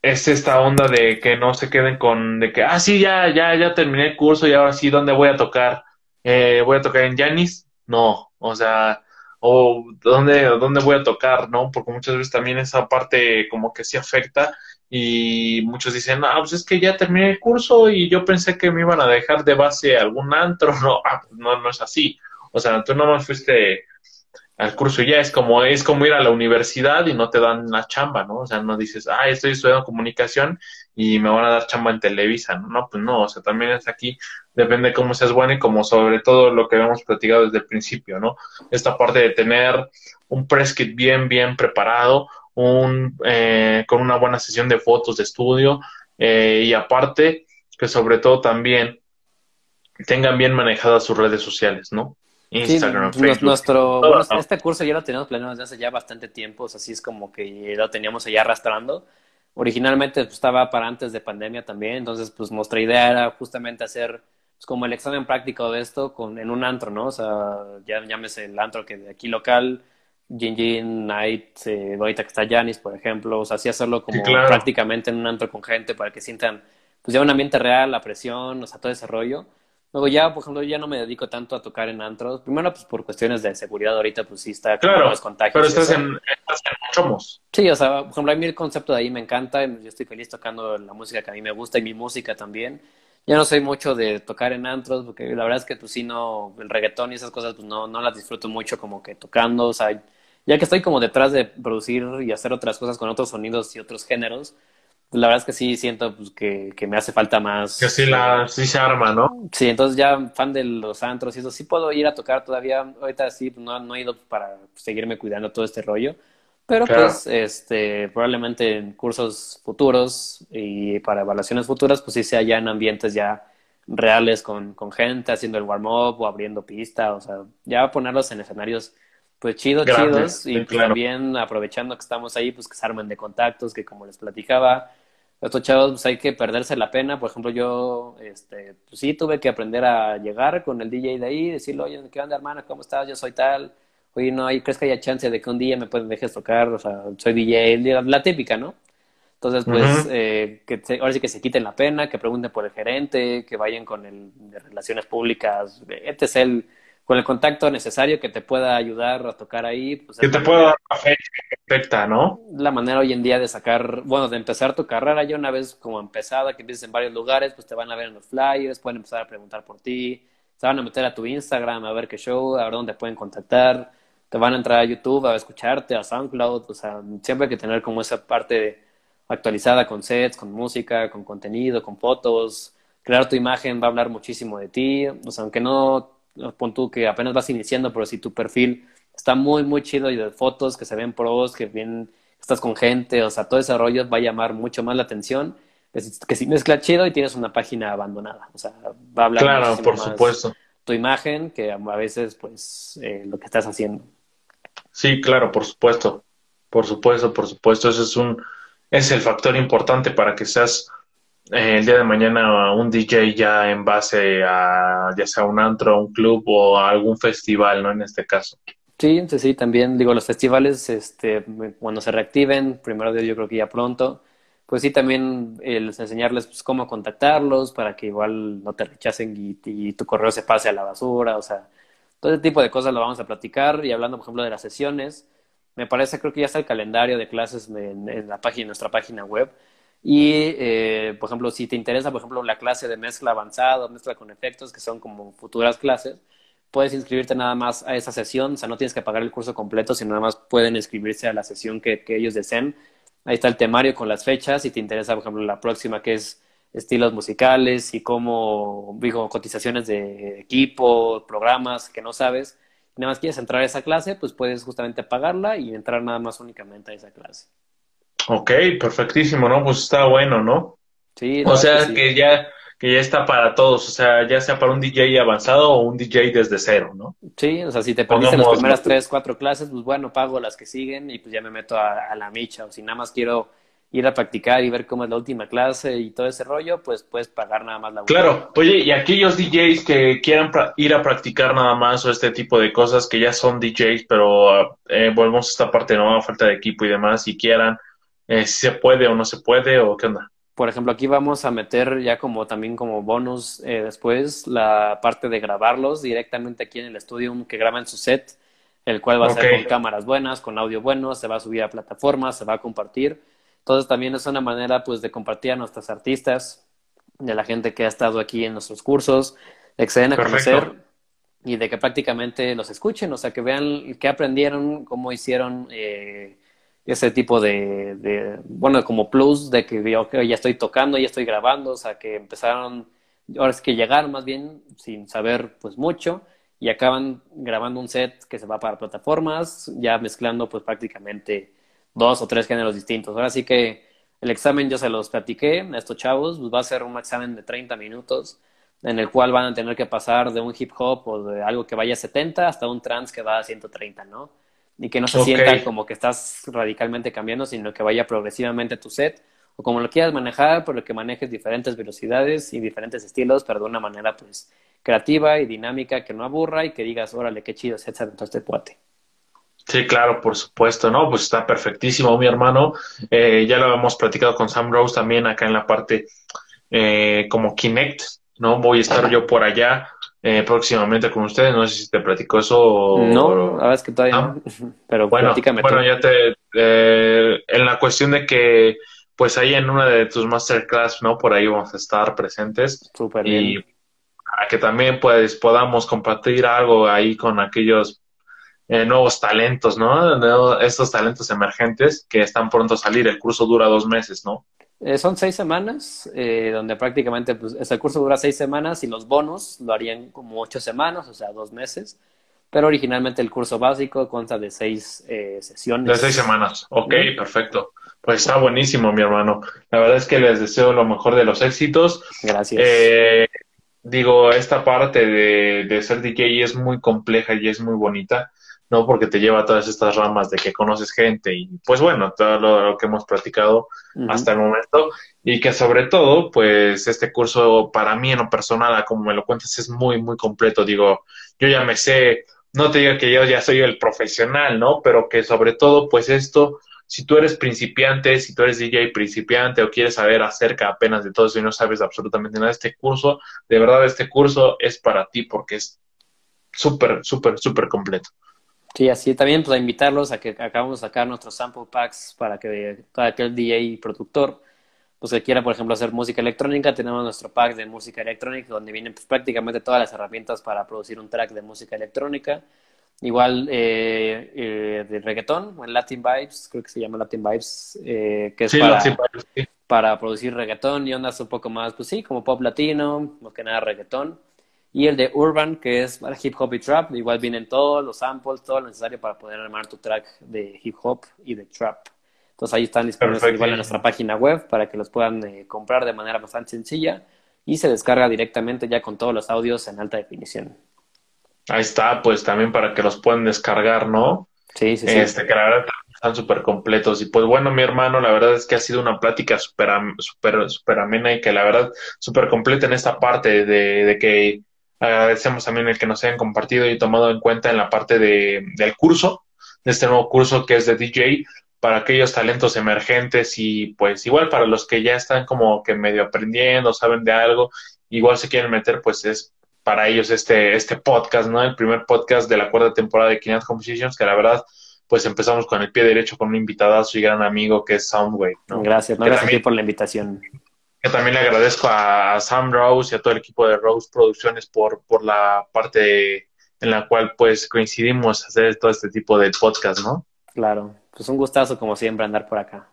es esta onda de que no se queden con, de que, ah, sí, ya, ya, ya terminé el curso y ahora sí, ¿dónde voy a tocar? Eh, ¿Voy a tocar en Janis? No, o sea, o ¿dónde, ¿dónde voy a tocar? ¿No? Porque muchas veces también esa parte como que sí afecta y muchos dicen, ah, pues es que ya terminé el curso y yo pensé que me iban a dejar de base algún antro, <laughs> no, ah, pues no, no es así. O sea, tú nomás fuiste al curso ya es como es como ir a la universidad y no te dan la chamba, ¿no? O sea, no dices, ah, estoy estudiando comunicación y me van a dar chamba en Televisa, ¿no? No, pues no, o sea, también es aquí, depende de cómo seas bueno y como sobre todo lo que hemos platicado desde el principio, ¿no? Esta parte de tener un press kit bien, bien preparado, un, eh, con una buena sesión de fotos de estudio eh, y aparte que sobre todo también tengan bien manejadas sus redes sociales, ¿no? Instagram, Facebook. Nuestro, bueno, este curso ya lo teníamos planeado desde hace ya bastante tiempo, así es como que lo teníamos allá arrastrando. Originalmente pues, estaba para antes de pandemia también, entonces pues nuestra idea era justamente hacer pues, como el examen práctico de esto con, en un antro, ¿no? O sea, ya llámese el antro que de aquí local, Gin Gin, Night, eh, ahorita que está Janis, por ejemplo, o sea, así hacerlo como prácticamente en un antro con gente para que sientan pues ya un ambiente real, la presión, o sea, todo ese rollo. Luego ya, por ejemplo, ya no me dedico tanto a tocar en antros. Primero, pues por cuestiones de seguridad ahorita, pues sí está claro, los contagios. Pero estás en, estás en Chomos. Sí, o sea, por ejemplo, a mí el concepto de ahí me encanta. Yo estoy feliz tocando la música que a mí me gusta y mi música también. Ya no soy mucho de tocar en antros, porque la verdad es que pues sí, no, el reggaetón y esas cosas, pues no, no las disfruto mucho como que tocando. O sea, ya que estoy como detrás de producir y hacer otras cosas con otros sonidos y otros géneros, la verdad es que sí siento pues, que, que, me hace falta más. Que sí, la, sí se arma, ¿no? Sí, entonces ya fan de los antros y eso, sí puedo ir a tocar todavía. Ahorita sí, pues, no, no he ido para seguirme cuidando todo este rollo. Pero pues, este, probablemente en cursos futuros y para evaluaciones futuras, pues sí sea ya en ambientes ya reales con, con gente, haciendo el warm-up o abriendo pista, o sea, ya ponerlos en escenarios pues chidos, chidos, y pues, también aprovechando que estamos ahí, pues que se armen de contactos, que como les platicaba, estos chavos pues hay que perderse la pena, por ejemplo yo, este, pues sí tuve que aprender a llegar con el DJ de ahí, decirle, oye, ¿qué onda hermana? ¿Cómo estás? Yo soy tal, oye, no, hay, ¿crees que haya chance de que un día me pueden dejes tocar? O sea, soy DJ, la, típica, ¿no? Entonces, pues, eh, que ahora sí que se quiten la pena, que pregunten por el gerente, que vayan con el de relaciones públicas, este es el con el contacto necesario que te pueda ayudar a tocar ahí. Pues, que te pueda dar la fecha perfecta, ¿no? La manera hoy en día de sacar, bueno, de empezar tu carrera, ya una vez como empezada, que empieces en varios lugares, pues te van a ver en los flyers, pueden empezar a preguntar por ti, se van a meter a tu Instagram a ver qué show, a ver dónde pueden contactar, te van a entrar a YouTube a escucharte, a SoundCloud, o sea, siempre hay que tener como esa parte actualizada con sets, con música, con contenido, con fotos, crear tu imagen va a hablar muchísimo de ti, o sea, aunque no pon tú que apenas vas iniciando, pero si tu perfil está muy, muy chido y de fotos que se ven pros, que bien estás con gente, o sea, todo ese rollo va a llamar mucho más la atención que si, que si mezcla chido y tienes una página abandonada. O sea, va a hablar claro, por supuesto. tu imagen que a veces, pues, eh, lo que estás haciendo. Sí, claro, por supuesto. Por supuesto, por supuesto. Ese es un, es el factor importante para que seas el día de mañana un DJ ya en base a ya sea un antro, un club o algún festival, ¿no? En este caso. Sí, sí, sí, también digo, los festivales, este, cuando se reactiven, primero de yo creo que ya pronto, pues sí, también el enseñarles pues, cómo contactarlos para que igual no te rechacen y, tu correo se pase a la basura, o sea, todo ese tipo de cosas lo vamos a platicar y hablando, por ejemplo, de las sesiones, me parece, creo que ya está el calendario de clases en la página, en nuestra página web, y, eh, por ejemplo, si te interesa, por ejemplo, la clase de mezcla avanzada, mezcla con efectos, que son como futuras clases, puedes inscribirte nada más a esa sesión, o sea, no tienes que pagar el curso completo, sino nada más pueden inscribirse a la sesión que, que ellos deseen. Ahí está el temario con las fechas, si te interesa, por ejemplo, la próxima que es estilos musicales y cómo, digo, cotizaciones de equipo, programas que no sabes, nada más quieres entrar a esa clase, pues puedes justamente pagarla y entrar nada más únicamente a esa clase. Ok, perfectísimo, ¿no? Pues está bueno, ¿no? Sí. O sea que, ya, que ya está para todos, o sea, ya sea para un DJ avanzado o un DJ desde cero, ¿no? Sí, o sea, si te pones las primeras tres, cuatro clases, pues bueno, pago las que siguen y pues ya me meto a, la micha, o si nada más quiero ir a practicar y ver cómo es la última clase y todo ese rollo, pues puedes pagar nada más la Claro, oye, y aquellos DJs que quieran ir a practicar nada más o este tipo de cosas que ya son DJs, pero eh, volvemos a esta parte, ¿no? Falta de equipo y demás, si quieran, eh, si se puede o no se puede o qué onda. Por ejemplo, aquí vamos a meter ya como también como bonus eh, después la parte de grabarlos directamente aquí en el estudio que graban su set, el cual va a ser con cámaras buenas, con audio bueno, se va a subir a plataformas, se va a compartir. Entonces también es una manera pues de compartir a nuestros artistas, de la gente que ha estado aquí en nuestros cursos, de que se den a conocer y de que prácticamente los escuchen, o sea, que vean qué aprendieron, cómo hicieron eh, ese tipo de, bueno, como plus de que yo ya estoy tocando, ya estoy grabando, o sea, que empezaron, ahora es que llegaron más bien sin saber pues mucho y acaban grabando un set que se va para plataformas, ya mezclando pues prácticamente dos o tres géneros distintos. Ahora sí que el examen yo se los platiqué a estos chavos, pues va a ser un examen de 30 minutos en el cual van a tener que pasar de un hip hop o de algo que vaya a 70 hasta un trance que va a 130, ¿no? Y que no se sienta como que estás radicalmente cambiando, sino que vaya progresivamente tu set o como lo quieras manejar, pero que manejes diferentes velocidades y diferentes estilos, pero de una manera pues creativa y dinámica que no aburra y que digas, órale, qué chido se dentro este cuate. Sí, claro, por supuesto, ¿no? Pues está perfectísimo, mi hermano. Eh, ya lo hemos platicado con Sam Rose también acá en la parte eh, como Kinect, ¿no? Voy a estar yo por allá eh, próximamente con ustedes. No sé si te platico eso. No, la verdad es que todavía no. <laughs> Pero bueno, bueno ya te. Eh, en la cuestión de que, pues ahí en una de tus masterclass, ¿no? Por ahí vamos a estar presentes. Súper bien. Y a que también pues podamos compartir algo ahí con aquellos eh, nuevos talentos, ¿no? Estos talentos emergentes que están pronto a salir. El curso dura dos meses, ¿no? Eh, son seis semanas, eh, donde prácticamente pues, este curso dura seis semanas y los bonos lo harían como ocho semanas, o sea, dos meses. Pero originalmente el curso básico consta de seis eh, sesiones. De seis semanas, ok, perfecto. Pues está buenísimo, mi hermano. La verdad es que les deseo lo mejor de los éxitos. Gracias. digo, esta parte de, de ser DJ es muy compleja y es muy bonita. ¿No? Porque te lleva a todas estas ramas de que conoces gente y pues bueno, todo lo, que hemos practicado hasta el momento y que sobre todo, pues este curso para mí en lo personal, como me lo cuentas, es muy, muy completo. Digo, yo ya me sé, no te digo que yo ya soy el profesional, ¿no? Pero que sobre todo, pues esto, si tú eres principiante, si tú eres DJ principiante o quieres saber acerca apenas de todo eso y no sabes absolutamente nada este curso, de verdad este curso es para ti porque es súper, súper, súper completo. Sí, así también pues a invitarlos a que acabamos de sacar nuestros sample packs para que todo aquel DJ y productor pues que quiera por ejemplo hacer música electrónica, tenemos nuestro pack de música electrónica donde vienen pues, prácticamente todas las herramientas para producir un track de música electrónica. Igual eh, eh, de reggaetón, en Latin Vibes, creo que se llama Latin Vibes, eh, que es para, para producir reggaetón y ondas un poco más, pues sí, como pop latino, más que nada reggaetón y el de Urban, que es para hip hop y trap. Igual vienen todos los samples, todo lo necesario para poder armar tu track de hip hop y de trap. Entonces ahí están disponibles igual en nuestra página web para que los puedan eh, comprar de manera bastante sencilla y se descarga directamente ya con todos los audios en alta definición. Ahí está, pues también para que los puedan descargar, ¿no? Sí, sí, sí. Este, que la verdad están súper completos. Y pues bueno, mi hermano, la verdad es que ha sido una plática súper super, super amena y que la verdad súper completa en esta parte de, de que Agradecemos también el que nos hayan compartido y tomado en cuenta en la parte de, del curso, de este nuevo curso que es de DJ, para aquellos talentos emergentes y pues igual para los que ya están como que medio aprendiendo, saben de algo, igual se quieren meter, pues es para ellos este, este podcast, ¿no? El primer podcast de la cuarta temporada de Kinect Compositions, que la verdad, pues empezamos con el pie derecho con un invitadazo y gran amigo que es Soundwave, ¿no? Gracias, no, gracias por la invitación también le agradezco a Sam Rose y a todo el equipo de Rose Producciones por, por la parte en la cual pues coincidimos hacer todo este tipo de podcast, ¿no? Claro, pues un gustazo como siempre andar por acá.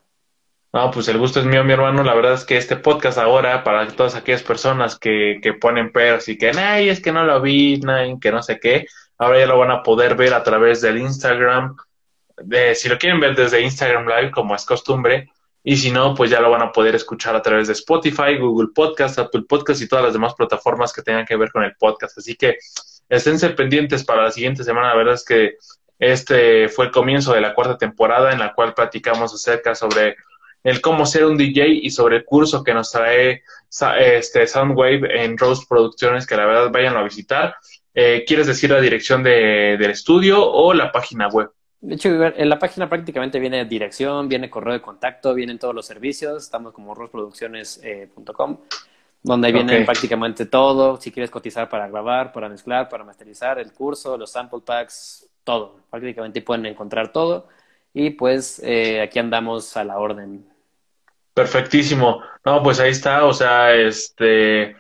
No, pues el gusto es mío, mi hermano. La verdad es que este podcast ahora, para todas aquellas personas que, que ponen peros y que, ay, es que no lo vi, que no sé qué, ahora ya lo van a poder ver a través del Instagram. De, si lo quieren ver desde Instagram Live, como es costumbre, Y si no, pues ya lo van a poder escuchar a través de Spotify, Google Podcast, Apple Podcast y todas las demás plataformas que tengan que ver con el podcast. Así que esténse pendientes para la siguiente semana. La verdad es que este fue el comienzo de la cuarta temporada en la cual platicamos acerca sobre el cómo ser un DJ y sobre el curso que nos trae este Soundwave en Rose Producciones, que la verdad vayan a visitar. Eh, ¿Quieres decir la dirección de, del estudio o la página web? De hecho, en la página prácticamente viene dirección, viene correo de contacto, vienen todos los servicios. Estamos como roseproducciones.com, eh, donde viene prácticamente todo. Si quieres cotizar para grabar, para mezclar, para masterizar, el curso, los sample packs, todo. Prácticamente pueden encontrar todo. Y pues eh, aquí andamos a la orden. Perfectísimo. No, pues ahí está. O sea, este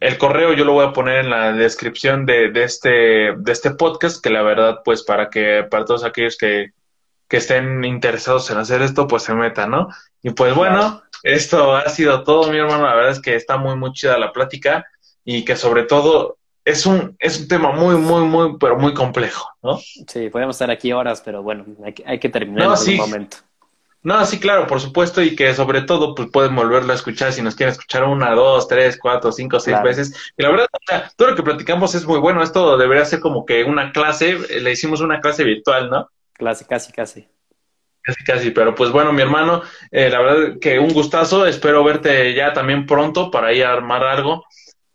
el correo yo lo voy a poner en la descripción de, de, este, de este podcast, que la verdad, pues para que para todos aquellos que, que estén interesados en hacer esto, pues se metan, ¿no? Y pues bueno, esto ha sido todo, mi hermano. La verdad es que está muy, muy chida la plática y que sobre todo es un, es un tema muy, muy, muy, pero muy complejo, ¿no? Sí, podemos estar aquí horas, pero bueno, hay que, hay que terminar en algún momento. No, sí, claro, por supuesto, y que sobre todo pues pueden volverlo a escuchar si nos quieren escuchar una, dos, tres, cuatro, cinco, seis veces. Y la verdad, todo lo que platicamos es muy bueno. Esto debería ser como que una clase, le hicimos una clase virtual, ¿no? Clase, casi, casi. Casi, casi, pero pues bueno, mi hermano, eh, la verdad que un gustazo, espero verte ya también pronto para ir a armar algo.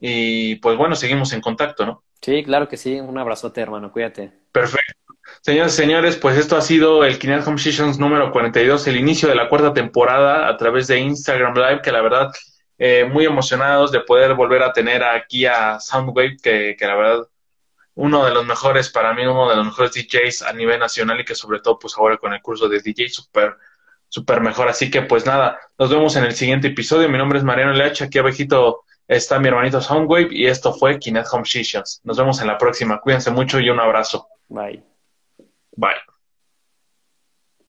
Y pues bueno, seguimos en contacto, ¿no? Sí, claro que sí, un abrazote, hermano, cuídate. Perfecto. Señores y señores, pues esto ha sido el Kinect Home Sessions número 42, el inicio de la cuarta temporada a través de Instagram Live, que la verdad, eh, muy emocionados de poder volver a tener aquí a Soundwave, que, que la verdad, uno de los mejores, para mí, uno de los mejores DJs a nivel nacional y que sobre todo, pues ahora con el curso de DJ, súper, súper mejor. Así que pues nada, nos vemos en el siguiente episodio. Mi nombre es Mariano Leach, aquí abajito está mi hermanito Soundwave y esto fue Kinect Home Sessions. Nos vemos en la próxima. Cuídense mucho y un abrazo. Bye. Bye.